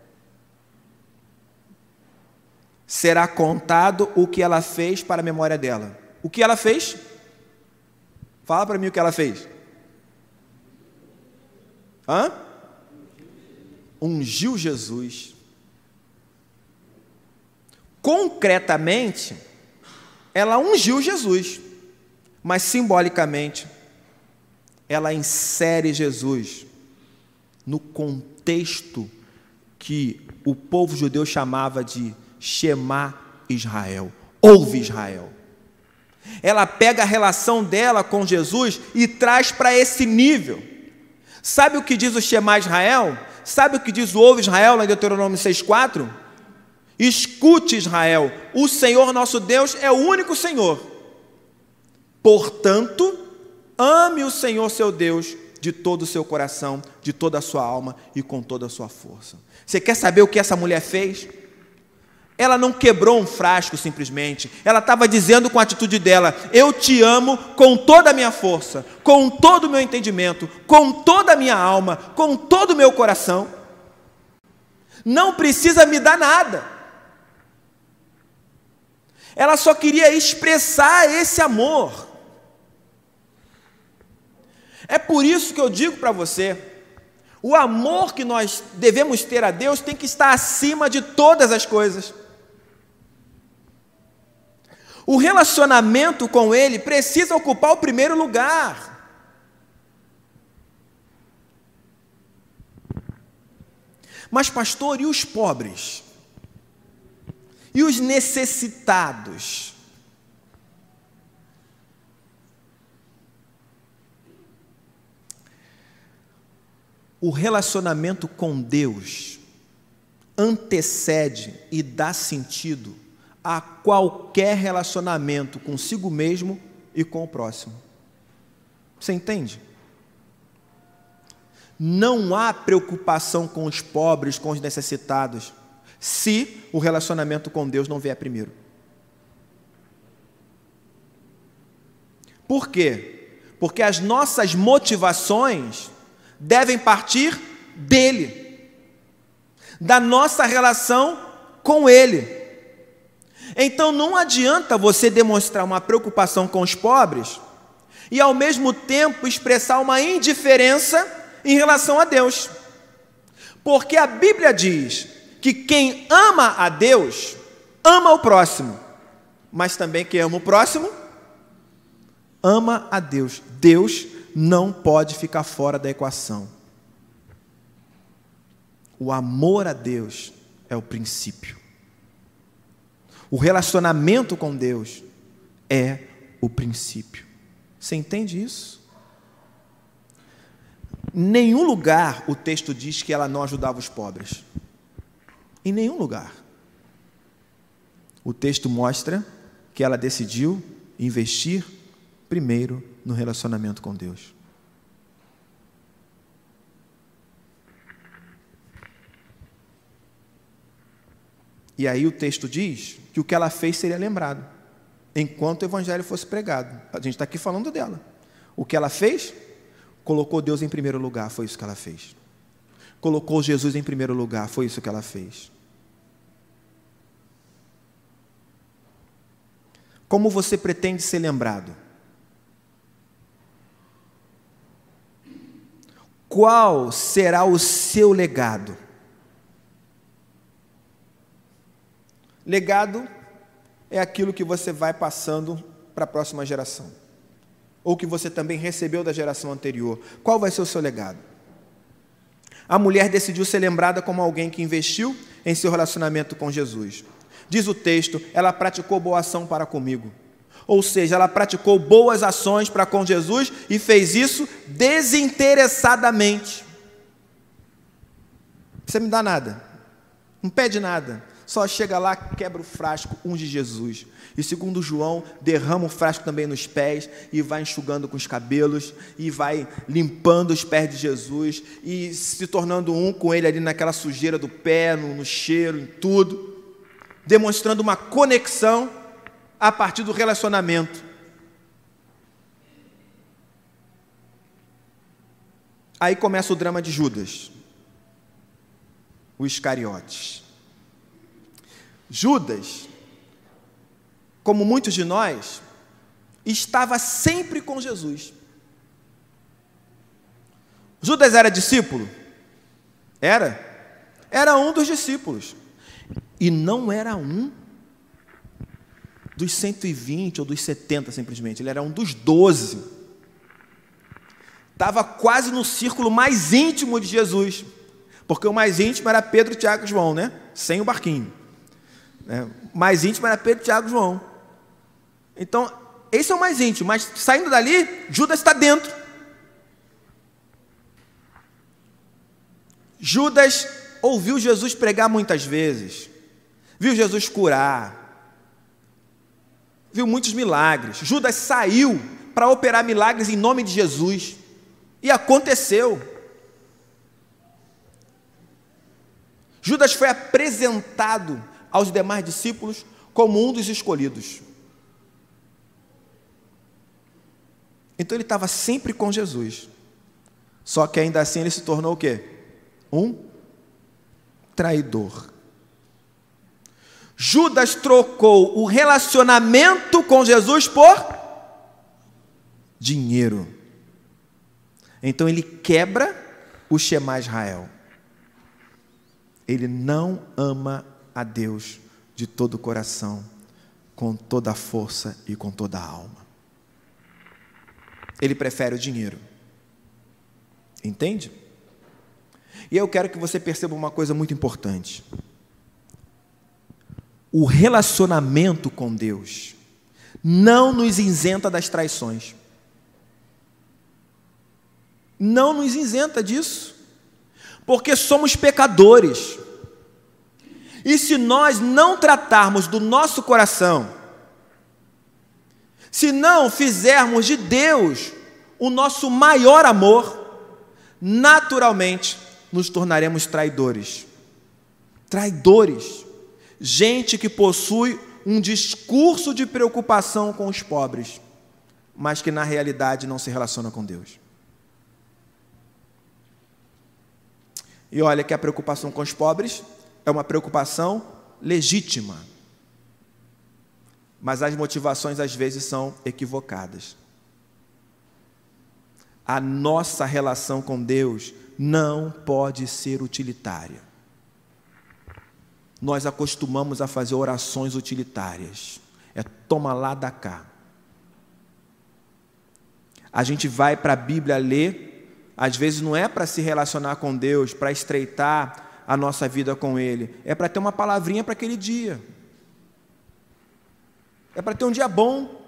Será contado o que ela fez para a memória dela. O que ela fez? Fala para mim o que ela fez. Hã? ungiu Jesus. Concretamente, ela ungiu Jesus, mas simbolicamente, ela insere Jesus no contexto que o povo judeu chamava de Shema Israel. Ouve Israel. Ela pega a relação dela com Jesus e traz para esse nível. Sabe o que diz o Shema Israel? Sabe o que diz o ouve Israel em Deuteronômio 6,4? Escute Israel, o Senhor nosso Deus é o único Senhor. Portanto, ame o Senhor seu Deus de todo o seu coração, de toda a sua alma e com toda a sua força. Você quer saber o que essa mulher fez? Ela não quebrou um frasco simplesmente. Ela estava dizendo com a atitude dela: Eu te amo com toda a minha força, com todo o meu entendimento, com toda a minha alma, com todo o meu coração. Não precisa me dar nada. Ela só queria expressar esse amor. É por isso que eu digo para você: o amor que nós devemos ter a Deus tem que estar acima de todas as coisas. O relacionamento com Ele precisa ocupar o primeiro lugar. Mas, pastor, e os pobres? E os necessitados? O relacionamento com Deus antecede e dá sentido a qualquer relacionamento consigo mesmo e com o próximo. Você entende? Não há preocupação com os pobres, com os necessitados, se o relacionamento com Deus não vier primeiro. Por quê? Porque as nossas motivações devem partir dele, da nossa relação com ele. Então não adianta você demonstrar uma preocupação com os pobres e ao mesmo tempo expressar uma indiferença em relação a Deus. Porque a Bíblia diz que quem ama a Deus ama o próximo, mas também quem ama o próximo ama a Deus. Deus não pode ficar fora da equação. O amor a Deus é o princípio. O relacionamento com Deus é o princípio. Você entende isso? Em nenhum lugar o texto diz que ela não ajudava os pobres. Em nenhum lugar. O texto mostra que ela decidiu investir primeiro no relacionamento com Deus. E aí o texto diz que o que ela fez seria lembrado, enquanto o evangelho fosse pregado. A gente está aqui falando dela. O que ela fez? Colocou Deus em primeiro lugar, foi isso que ela fez. Colocou Jesus em primeiro lugar, foi isso que ela fez. Como você pretende ser lembrado? Qual será o seu legado? Legado é aquilo que você vai passando para a próxima geração, ou que você também recebeu da geração anterior. Qual vai ser o seu legado? A mulher decidiu ser lembrada como alguém que investiu em seu relacionamento com Jesus. Diz o texto: ela praticou boa ação para comigo. Ou seja, ela praticou boas ações para com Jesus e fez isso desinteressadamente. Você me dá nada, não pede nada, só chega lá, quebra o frasco, unge Jesus. E segundo João, derrama o frasco também nos pés e vai enxugando com os cabelos e vai limpando os pés de Jesus e se tornando um com ele ali naquela sujeira do pé, no, no cheiro, em tudo, demonstrando uma conexão a partir do relacionamento. Aí começa o drama de Judas, o Iscariotes. Judas como muitos de nós, estava sempre com Jesus. Judas era discípulo? Era. Era um dos discípulos. E não era um dos 120 ou dos 70, simplesmente. Ele era um dos 12. Estava quase no círculo mais íntimo de Jesus. Porque o mais íntimo era Pedro, Tiago e João, né? Sem o barquinho. É, mais íntimo era Pedro, Tiago e João. Então, esse é o mais íntimo, mas saindo dali, Judas está dentro. Judas ouviu Jesus pregar muitas vezes, viu Jesus curar, viu muitos milagres. Judas saiu para operar milagres em nome de Jesus, e aconteceu. Judas foi apresentado aos demais discípulos como um dos escolhidos. Então ele estava sempre com Jesus. Só que ainda assim ele se tornou o quê? Um traidor. Judas trocou o relacionamento com Jesus por dinheiro. Então ele quebra o Shema Israel. Ele não ama a Deus de todo o coração, com toda a força e com toda a alma ele prefere o dinheiro. Entende? E eu quero que você perceba uma coisa muito importante. O relacionamento com Deus não nos isenta das traições. Não nos isenta disso. Porque somos pecadores. E se nós não tratarmos do nosso coração, se não fizermos de Deus o nosso maior amor, naturalmente nos tornaremos traidores. Traidores. Gente que possui um discurso de preocupação com os pobres, mas que na realidade não se relaciona com Deus. E olha que a preocupação com os pobres é uma preocupação legítima mas as motivações às vezes são equivocadas. A nossa relação com Deus não pode ser utilitária. Nós acostumamos a fazer orações utilitárias. É toma lá da cá. A gente vai para a Bíblia ler, às vezes não é para se relacionar com Deus, para estreitar a nossa vida com Ele, é para ter uma palavrinha para aquele dia. É para ter um dia bom.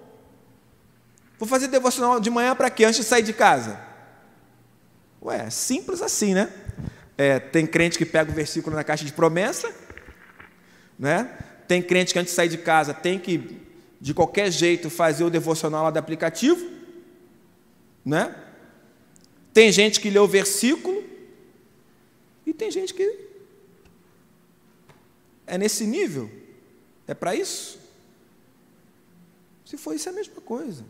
Vou fazer devocional de manhã para quê? Antes de sair de casa. Ué, simples assim, né? É, tem crente que pega o versículo na caixa de promessa, né? Tem crente que antes de sair de casa tem que, de qualquer jeito, fazer o devocional lá do aplicativo, né? Tem gente que lê o versículo e tem gente que é nesse nível. É para isso? Se for isso, é a mesma coisa.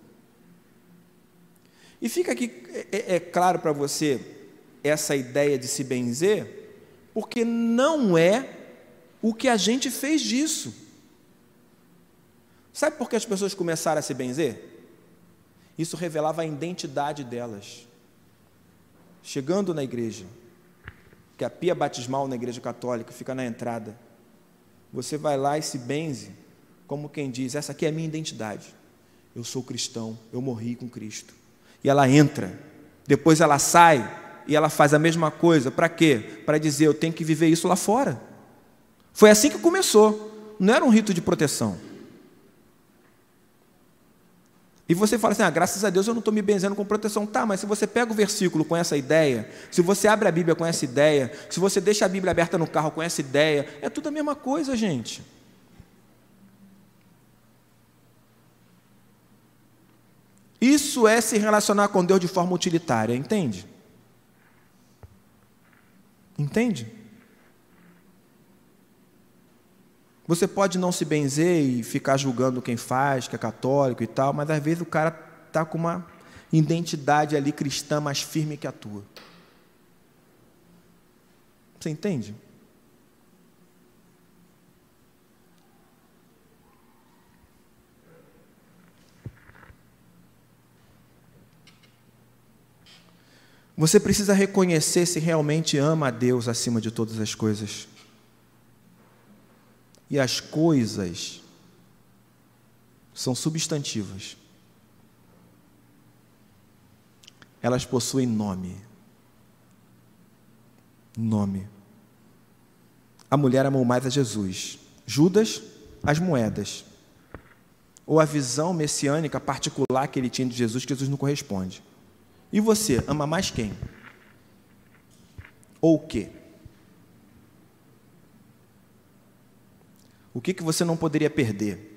E fica aqui, é, é, é claro para você, essa ideia de se benzer, porque não é o que a gente fez disso. Sabe por que as pessoas começaram a se benzer? Isso revelava a identidade delas. Chegando na igreja, que a pia batismal na igreja católica fica na entrada, você vai lá e se benze como quem diz: essa aqui é a minha identidade. Eu sou cristão, eu morri com Cristo. E ela entra, depois ela sai e ela faz a mesma coisa. Para quê? Para dizer: eu tenho que viver isso lá fora. Foi assim que começou. Não era um rito de proteção. E você fala assim: ah, graças a Deus eu não estou me benzendo com proteção. Tá, mas se você pega o versículo com essa ideia, se você abre a Bíblia com essa ideia, se você deixa a Bíblia aberta no carro com essa ideia, é tudo a mesma coisa, gente. Isso é se relacionar com Deus de forma utilitária, entende? Entende? Você pode não se benzer e ficar julgando quem faz, que é católico e tal, mas às vezes o cara está com uma identidade ali cristã mais firme que a tua. Você entende? Você precisa reconhecer se realmente ama a Deus acima de todas as coisas. E as coisas são substantivas. Elas possuem nome. Nome. A mulher amou mais a Jesus. Judas, as moedas. Ou a visão messiânica particular que ele tinha de Jesus, que Jesus não corresponde. E você, ama mais quem? Ou o quê? O que, que você não poderia perder?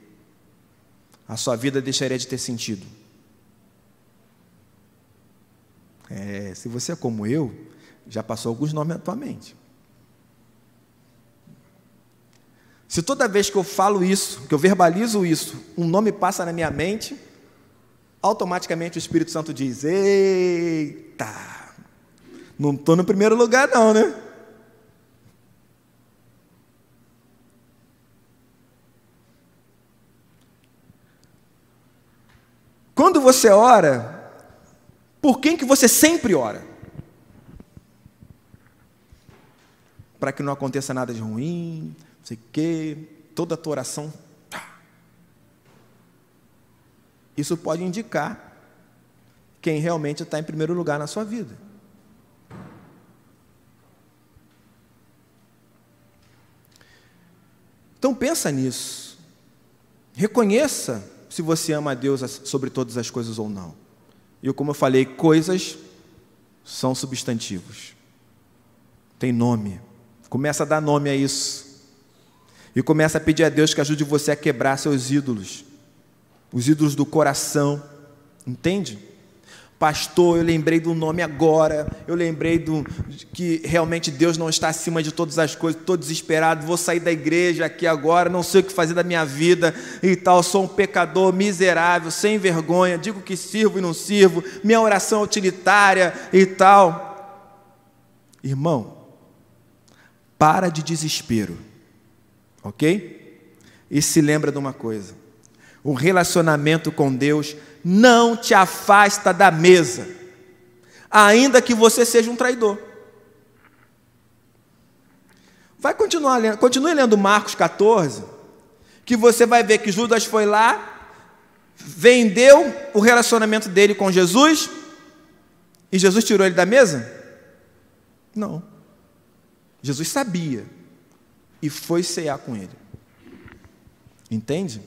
A sua vida deixaria de ter sentido. É, se você é como eu, já passou alguns nomes na tua mente. Se toda vez que eu falo isso, que eu verbalizo isso, um nome passa na minha mente, automaticamente o Espírito Santo diz: Eita, não estou no primeiro lugar, não, né? Quando você ora, por quem que você sempre ora? Para que não aconteça nada de ruim, não sei o quê, toda a tua oração Isso pode indicar quem realmente está em primeiro lugar na sua vida. Então pensa nisso. Reconheça se você ama a Deus sobre todas as coisas ou não. E como eu falei, coisas são substantivos. Tem nome. Começa a dar nome a isso. E começa a pedir a Deus que ajude você a quebrar seus ídolos os ídolos do coração, entende? Pastor, eu lembrei do nome agora, eu lembrei do que realmente Deus não está acima de todas as coisas, estou desesperado, vou sair da igreja aqui agora, não sei o que fazer da minha vida e tal, sou um pecador miserável, sem vergonha, digo que sirvo e não sirvo, minha oração é utilitária e tal. Irmão, para de desespero, ok? E se lembra de uma coisa. O relacionamento com Deus não te afasta da mesa, ainda que você seja um traidor. Vai continuar lendo, continue lendo Marcos 14, que você vai ver que Judas foi lá, vendeu o relacionamento dele com Jesus, e Jesus tirou ele da mesa? Não. Jesus sabia e foi cear com ele. Entende?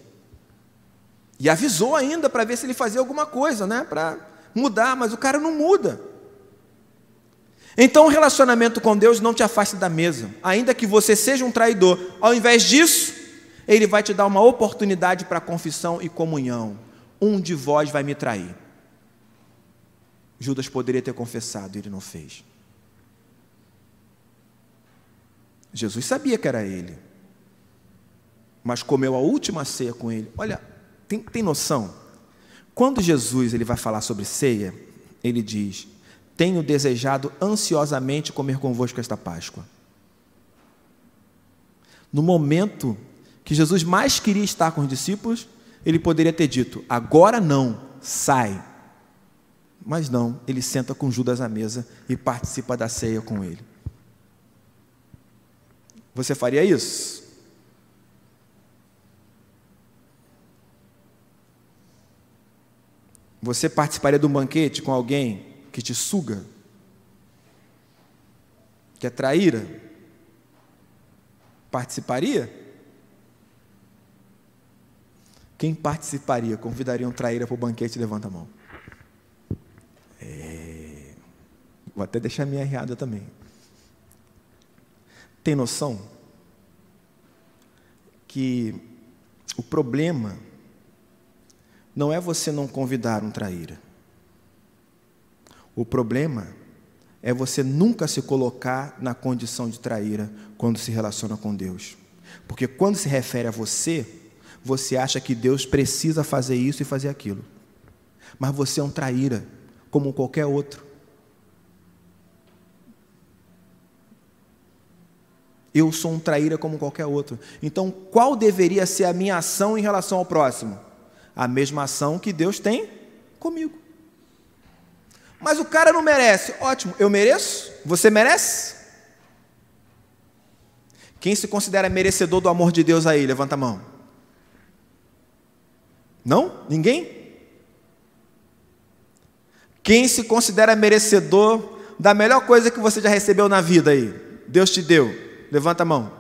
E avisou ainda para ver se ele fazia alguma coisa, né? Para mudar, mas o cara não muda. Então o relacionamento com Deus não te afaste da mesa, ainda que você seja um traidor. Ao invés disso, ele vai te dar uma oportunidade para confissão e comunhão. Um de vós vai me trair. Judas poderia ter confessado, ele não fez. Jesus sabia que era ele, mas comeu a última ceia com ele. Olha, tem, tem noção? Quando Jesus ele vai falar sobre ceia, ele diz: Tenho desejado ansiosamente comer convosco esta Páscoa. No momento que Jesus mais queria estar com os discípulos, ele poderia ter dito: Agora não, sai. Mas não, ele senta com Judas à mesa e participa da ceia com ele. Você faria isso? Você participaria de um banquete com alguém que te suga? Que é traíra? Participaria? Quem participaria? Convidaria um traíra para o banquete? Levanta a mão. É... Vou até deixar minha errada também. Tem noção que o problema não é você não convidar um traíra. O problema é você nunca se colocar na condição de traíra quando se relaciona com Deus. Porque quando se refere a você, você acha que Deus precisa fazer isso e fazer aquilo. Mas você é um traíra, como qualquer outro. Eu sou um traíra como qualquer outro. Então, qual deveria ser a minha ação em relação ao próximo? A mesma ação que Deus tem comigo. Mas o cara não merece. Ótimo, eu mereço? Você merece? Quem se considera merecedor do amor de Deus aí? Levanta a mão. Não? Ninguém? Quem se considera merecedor da melhor coisa que você já recebeu na vida aí? Deus te deu. Levanta a mão.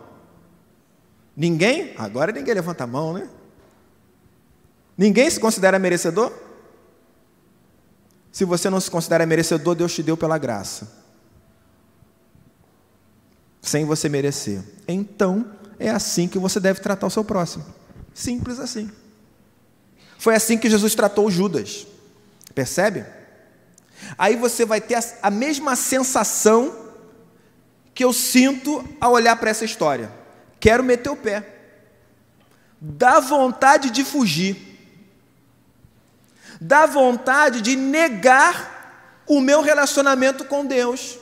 Ninguém? Agora ninguém levanta a mão, né? Ninguém se considera merecedor? Se você não se considera merecedor, Deus te deu pela graça. Sem você merecer. Então, é assim que você deve tratar o seu próximo. Simples assim. Foi assim que Jesus tratou Judas. Percebe? Aí você vai ter a mesma sensação que eu sinto ao olhar para essa história. Quero meter o pé. Dá vontade de fugir. Dá vontade de negar o meu relacionamento com Deus.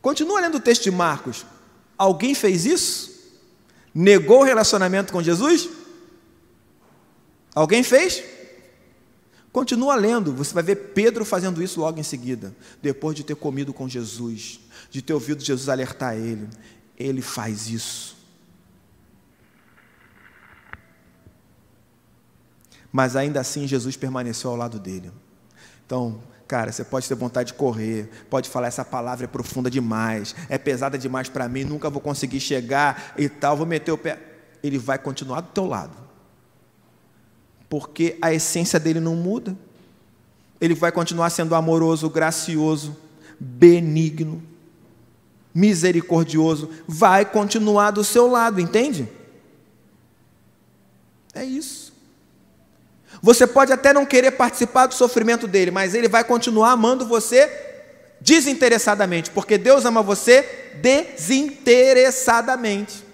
Continua lendo o texto de Marcos. Alguém fez isso? Negou o relacionamento com Jesus? Alguém fez? Continua lendo, você vai ver Pedro fazendo isso logo em seguida, depois de ter comido com Jesus, de ter ouvido Jesus alertar ele. Ele faz isso. Mas ainda assim Jesus permaneceu ao lado dele. Então, cara, você pode ter vontade de correr, pode falar essa palavra é profunda demais, é pesada demais para mim, nunca vou conseguir chegar e tal, vou meter o pé. Ele vai continuar do teu lado porque a essência dele não muda. Ele vai continuar sendo amoroso, gracioso, benigno, misericordioso, vai continuar do seu lado, entende? É isso. Você pode até não querer participar do sofrimento dele, mas ele vai continuar amando você desinteressadamente, porque Deus ama você desinteressadamente.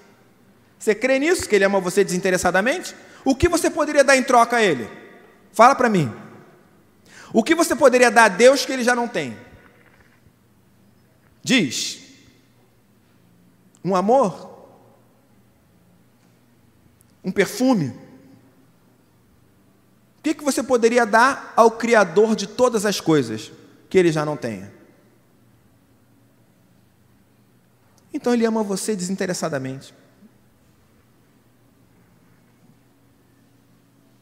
Você crê nisso, que ele ama você desinteressadamente? O que você poderia dar em troca a Ele? Fala para mim. O que você poderia dar a Deus que Ele já não tem? Diz. Um amor? Um perfume? O que, que você poderia dar ao Criador de todas as coisas que Ele já não tenha? Então Ele ama você desinteressadamente.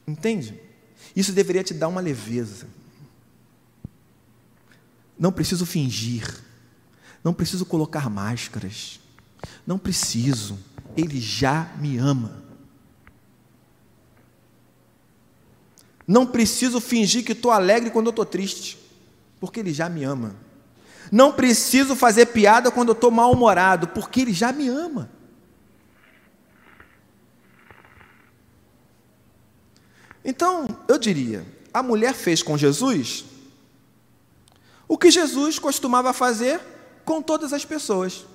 Entende? Isso deveria te dar uma leveza. Não preciso fingir. Não preciso colocar máscaras. Não preciso. Ele já me ama. Não preciso fingir que estou alegre quando eu estou triste, porque Ele já me ama. Não preciso fazer piada quando eu estou mal-humorado, porque Ele já me ama. Então, eu diria, a mulher fez com Jesus o que Jesus costumava fazer com todas as pessoas.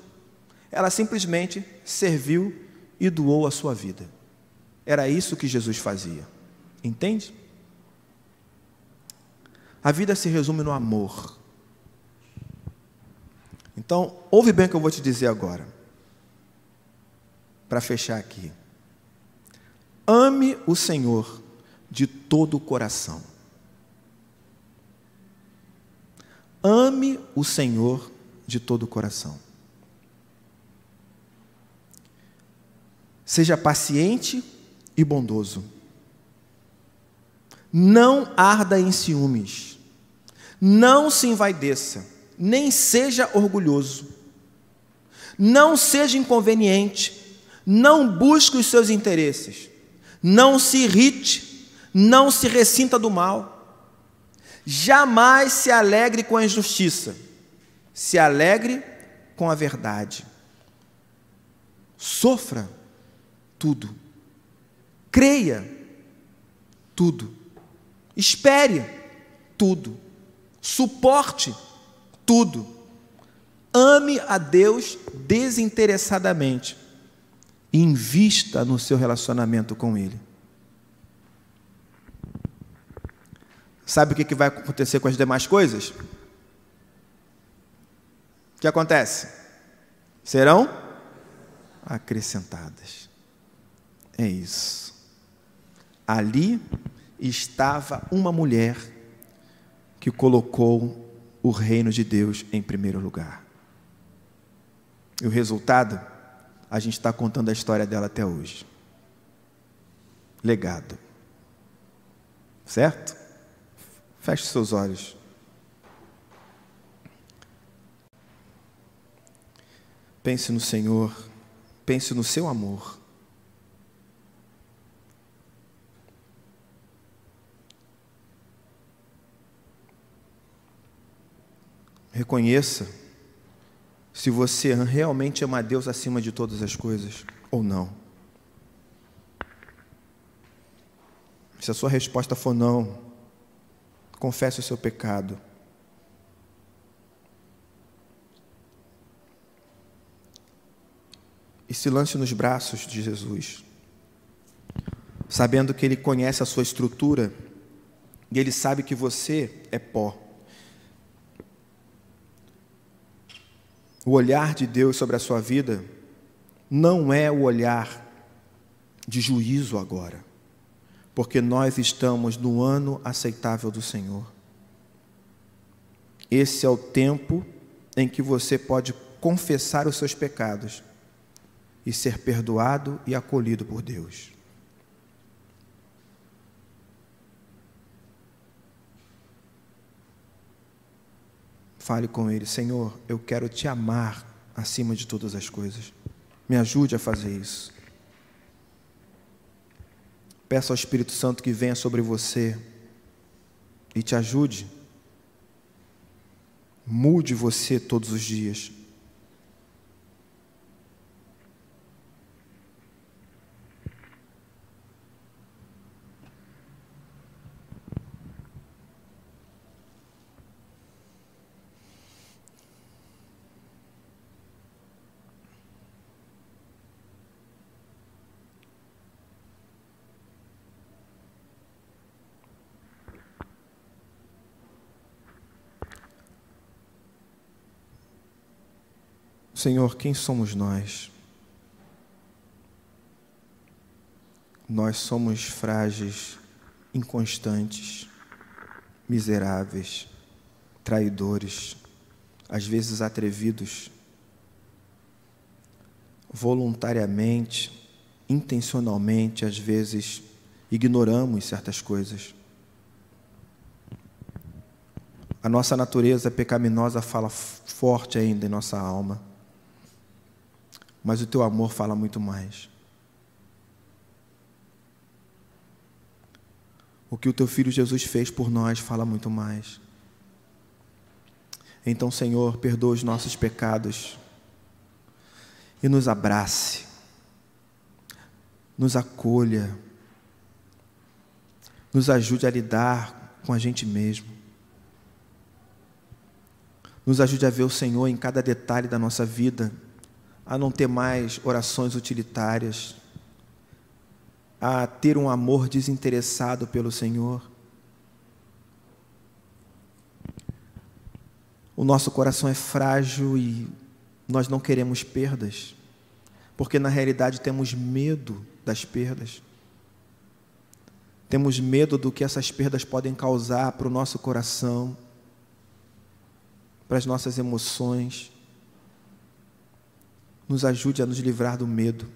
Ela simplesmente serviu e doou a sua vida. Era isso que Jesus fazia. Entende? A vida se resume no amor. Então, ouve bem o que eu vou te dizer agora. Para fechar aqui. Ame o Senhor de todo o coração. Ame o Senhor de todo o coração. Seja paciente e bondoso. Não arda em ciúmes. Não se envaideça, nem seja orgulhoso. Não seja inconveniente. Não busque os seus interesses. Não se irrite. Não se ressinta do mal. Jamais se alegre com a injustiça. Se alegre com a verdade. Sofra tudo. Creia tudo. Espere tudo. Suporte tudo. Ame a Deus desinteressadamente. E invista no seu relacionamento com Ele. Sabe o que vai acontecer com as demais coisas? O que acontece? Serão acrescentadas. É isso. Ali estava uma mulher que colocou o reino de Deus em primeiro lugar. E o resultado, a gente está contando a história dela até hoje. Legado. Certo? Feche seus olhos. Pense no Senhor, pense no seu amor. Reconheça se você realmente ama a Deus acima de todas as coisas ou não. Se a sua resposta for não, confesse o seu pecado. E se lance nos braços de Jesus, sabendo que Ele conhece a sua estrutura e Ele sabe que você é pó. O olhar de Deus sobre a sua vida não é o olhar de juízo agora, porque nós estamos no ano aceitável do Senhor. Esse é o tempo em que você pode confessar os seus pecados e ser perdoado e acolhido por Deus. Fale com Ele, Senhor, eu quero te amar acima de todas as coisas. Me ajude a fazer isso. Peça ao Espírito Santo que venha sobre você e te ajude. Mude você todos os dias. Senhor, quem somos nós? Nós somos frágeis, inconstantes, miseráveis, traidores, às vezes atrevidos, voluntariamente, intencionalmente, às vezes ignoramos certas coisas. A nossa natureza pecaminosa fala forte ainda em nossa alma mas o teu amor fala muito mais. O que o teu filho Jesus fez por nós fala muito mais. Então, Senhor, perdoa os nossos pecados e nos abrace, nos acolha, nos ajude a lidar com a gente mesmo. Nos ajude a ver o Senhor em cada detalhe da nossa vida a não ter mais orações utilitárias, a ter um amor desinteressado pelo Senhor. O nosso coração é frágil e nós não queremos perdas, porque na realidade temos medo das perdas. Temos medo do que essas perdas podem causar para o nosso coração, para as nossas emoções nos ajude a nos livrar do medo,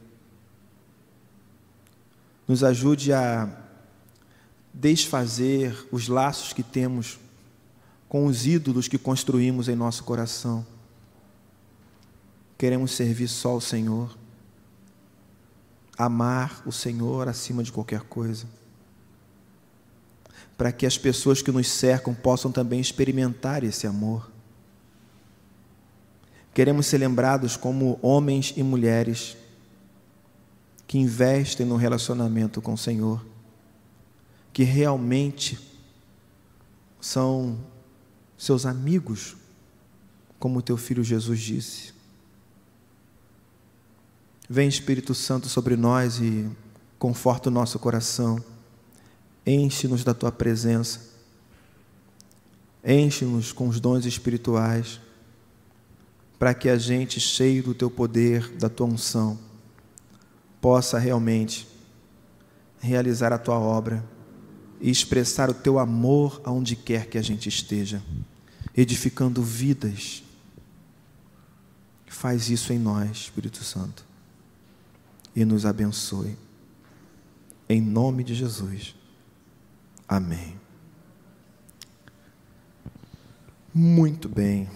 nos ajude a desfazer os laços que temos com os ídolos que construímos em nosso coração. Queremos servir só ao Senhor. amar o Senhor acima de qualquer coisa, para que as pessoas que nos cercam possam também experimentar esse amor. Queremos ser lembrados como homens e mulheres que investem no relacionamento com o Senhor, que realmente são seus amigos, como teu filho Jesus disse. Vem Espírito Santo sobre nós e conforta o nosso coração. Enche-nos da tua presença. Enche-nos com os dons espirituais, para que a gente, cheio do teu poder, da tua unção, possa realmente realizar a tua obra e expressar o teu amor aonde quer que a gente esteja, edificando vidas. Faz isso em nós, Espírito Santo, e nos abençoe. Em nome de Jesus. Amém. Muito bem.